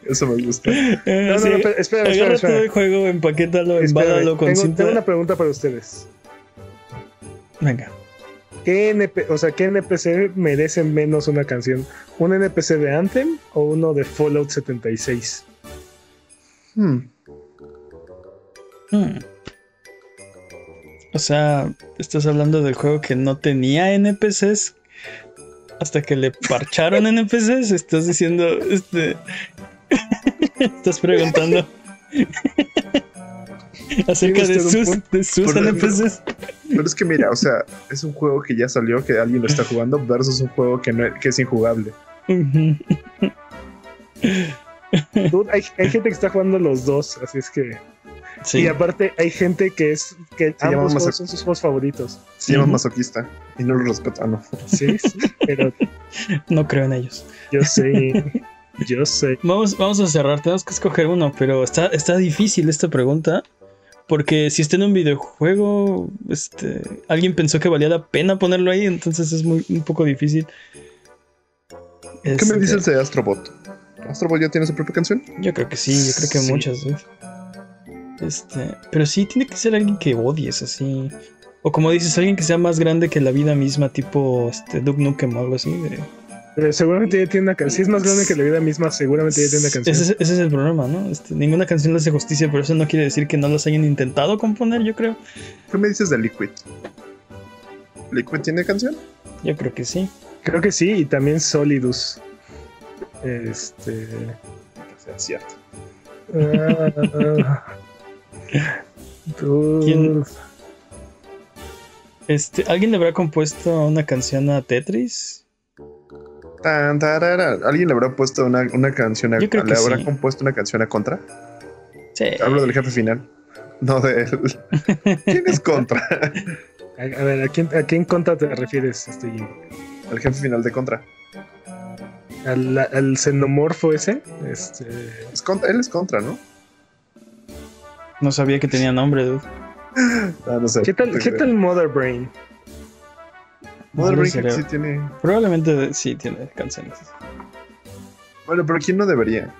Eso me gusta. No, Sí, no, no, espera, espera, espera. todo el juego, empaquétalo, embálalo con tengo, cinta. tengo una pregunta para ustedes. Venga. ¿Qué, NP o sea, ¿Qué NPC merece menos una canción? ¿Un NPC de Anthem o uno de Fallout 76? Hmm. Hmm. O sea, estás hablando del juego que no tenía NPCs hasta que le parcharon NPCs. Estás diciendo, este, estás preguntando acerca de sus, de sus NPCs. Pero es que mira, o sea, es un juego que ya salió, que alguien lo está jugando, versus un juego que, no, que es injugable. Dude, hay, hay gente que está jugando los dos, así es que. Sí. Y aparte, hay gente que es que Se ambos juegos son sus juegos favoritos. Se llama masoquista y no lo respeto. Ah, no. Sí, sí, pero No creo en ellos. yo sé. Yo sé. Vamos, vamos a cerrar, tenemos que escoger uno, pero está, está difícil esta pregunta. Porque si está en un videojuego, este, alguien pensó que valía la pena ponerlo ahí, entonces es muy un poco difícil. ¿Qué Este, me dices de Astrobot? ¿Astrobot ya tiene su propia canción? Yo creo que sí, yo creo que Sí. muchas. ¿eh? Este, pero sí tiene que ser alguien que odies así. O como dices, alguien que sea más grande que la vida misma, tipo este Duke Nukem o algo así. de- Pero seguramente ya tiene una canción. Si es más grande que la vida misma, seguramente ya tiene una canción. Ese, es- ese es el problema, ¿no? Este, ninguna canción le hace justicia, pero eso no quiere decir que no las hayan intentado componer, yo creo. ¿Qué me dices de Liquid? ¿Liquid tiene canción? Yo creo que sí. Creo que sí, y también Solidus. Este. O sea, cierto. ah. Este, ¿Alguien le habrá compuesto una canción a Tetris? Tan, tarara. ¿Alguien le habrá puesto una, una canción a, Yo creo le que habrá sí. compuesto una canción a Contra? Sí. Hablo del jefe final. No de él. ¿Quién es Contra? A, a ver, ¿a quién, ¿a quién contra te refieres, este Jimmy? El jefe final de Contra. ¿Al, al xenomorfo ese? Este. Es Contra- Él es Contra, ¿no? No sabía que tenía nombre, dude. Ah, no sé. ¿Qué tal, ¿qué tal Mother Brain? Mother No Brain sé, creo que sí tiene. Probablemente sí tiene canciones. Bueno, pero ¿quién no debería?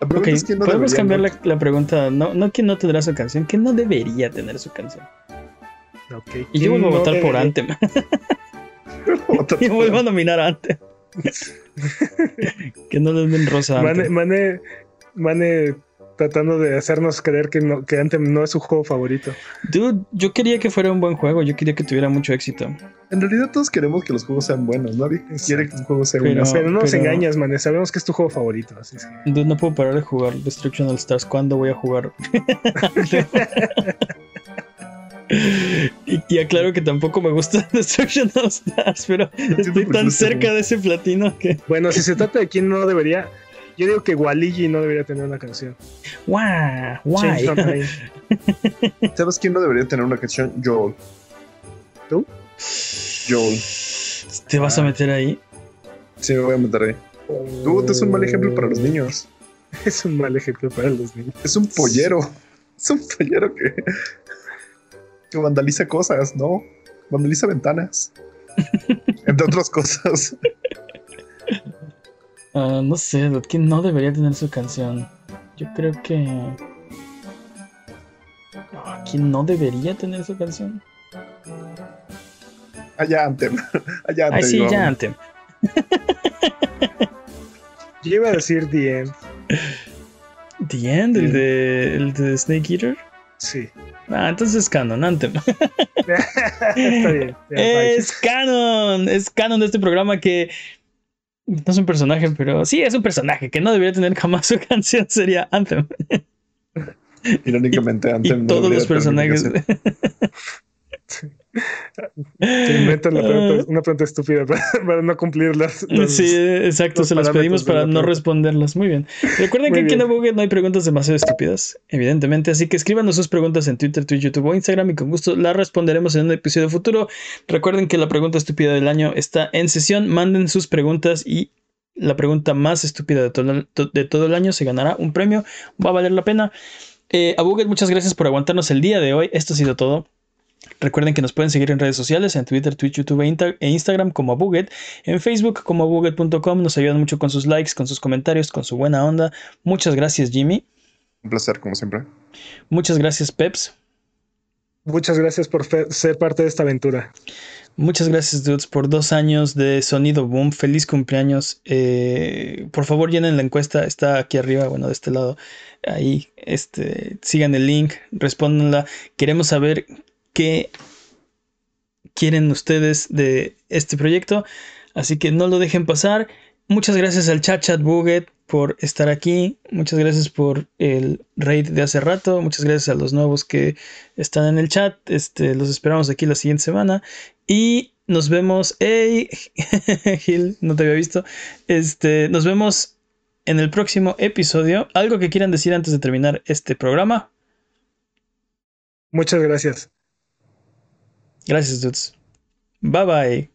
La pregunta es quién no podemos debería. cambiar la, la pregunta. No, no quién no tendrá su canción, quién no debería tener su canción. Ok. Y ¿Quién yo vuelvo a no votar por? Anthem. Y vuelvo a nominar a Anthem. que no les den rosa Mane. Mane, Mane tratando de hacernos creer que, no, que Anthem no es su juego favorito. Dude, yo quería que fuera un buen juego, yo quería que tuviera mucho éxito. En realidad todos queremos que los juegos sean buenos. Nadie quiere que un juego sea Pero- una. pero no nos pero- engañas, Mane. Sabemos que es tu juego favorito. Así es que- Dude, no puedo parar de jugar Destruction All Stars. ¿Cuándo voy a jugar? y, y aclaro que tampoco me gusta Destruction All Stars, pero estoy tan no cerca de ese platino que. Bueno, si se trata de quién no debería, yo digo que Waligi no debería tener una canción. Change ¡Guay! ¿Sabes quién no debería tener una canción? Joel. ¿Tú? Joel. ¿Te vas a Ah. meter ahí? Sí, me voy a meter ahí. Tú es un mal ejemplo para los niños. Es un mal ejemplo para los niños. Es un pollero. Es un pollero que, que vandaliza cosas, ¿no? Vandaliza ventanas. Entre otras cosas. Ah, no sé, ¿quién no debería tener su canción? Yo creo que. Ah, ¿Quién no debería tener su canción? Allá Anthem. Allá Anthem. Ay, sí, ya Anthem. Yo iba a decir The End. The End, el de, el de Snake Eater. Sí. Ah, entonces es canon, Anthem. Está bien. ya, bye. Es canon, es canon de este programa que no es un personaje, pero sí es un personaje que no debería tener jamás su canción, sería Anthem. Irónicamente, Y Anthem. no todos los personajes. Se inventan la pregunta- una pregunta estúpida para, para no cumplir las. las- Sí, exacto, se las pedimos para la no pregunta. responderlas. Muy bien. Recuerden Muy que aquí en. Abuget no hay preguntas demasiado estúpidas, evidentemente, así que escríbanos sus preguntas en Twitter, Twitch, YouTube o Instagram y con gusto las responderemos en un episodio futuro. Recuerden que la pregunta estúpida del año está en sesión, manden sus preguntas y la pregunta más estúpida de todo, el- de todo el año se ganará un premio, va a valer la pena. Eh, Abuget, muchas gracias por aguantarnos el día de hoy. Esto ha sido todo. Recuerden que nos pueden seguir en redes sociales, en Twitter, Twitch, YouTube e e Instagram como Abuget, en Facebook como abuget.com. Nos ayudan mucho con sus likes, con sus comentarios, con su buena onda. Muchas gracias, Jimmy. Un placer, como siempre. Muchas gracias, Peps. Muchas gracias por ser parte de esta aventura. Muchas gracias, dudes, por dos años de Sonido Boom. Feliz cumpleaños. Eh, por favor, llenen la encuesta. Está aquí arriba, bueno, de este lado. Ahí, este, sigan el link, respóndanla. Queremos saber qué quieren ustedes de este proyecto. Así que no lo dejen pasar. Muchas gracias al chat chat Buget por estar aquí. Muchas gracias por el raid de hace rato. Muchas gracias a los nuevos que están en el chat. Este, los esperamos aquí la siguiente semana. Y nos vemos. ¡Ey! Gil, no te había visto. Este, nos vemos en el próximo episodio. ¿Algo que quieran decir antes de terminar este programa? Muchas gracias. Gracias, dudes. Bye bye.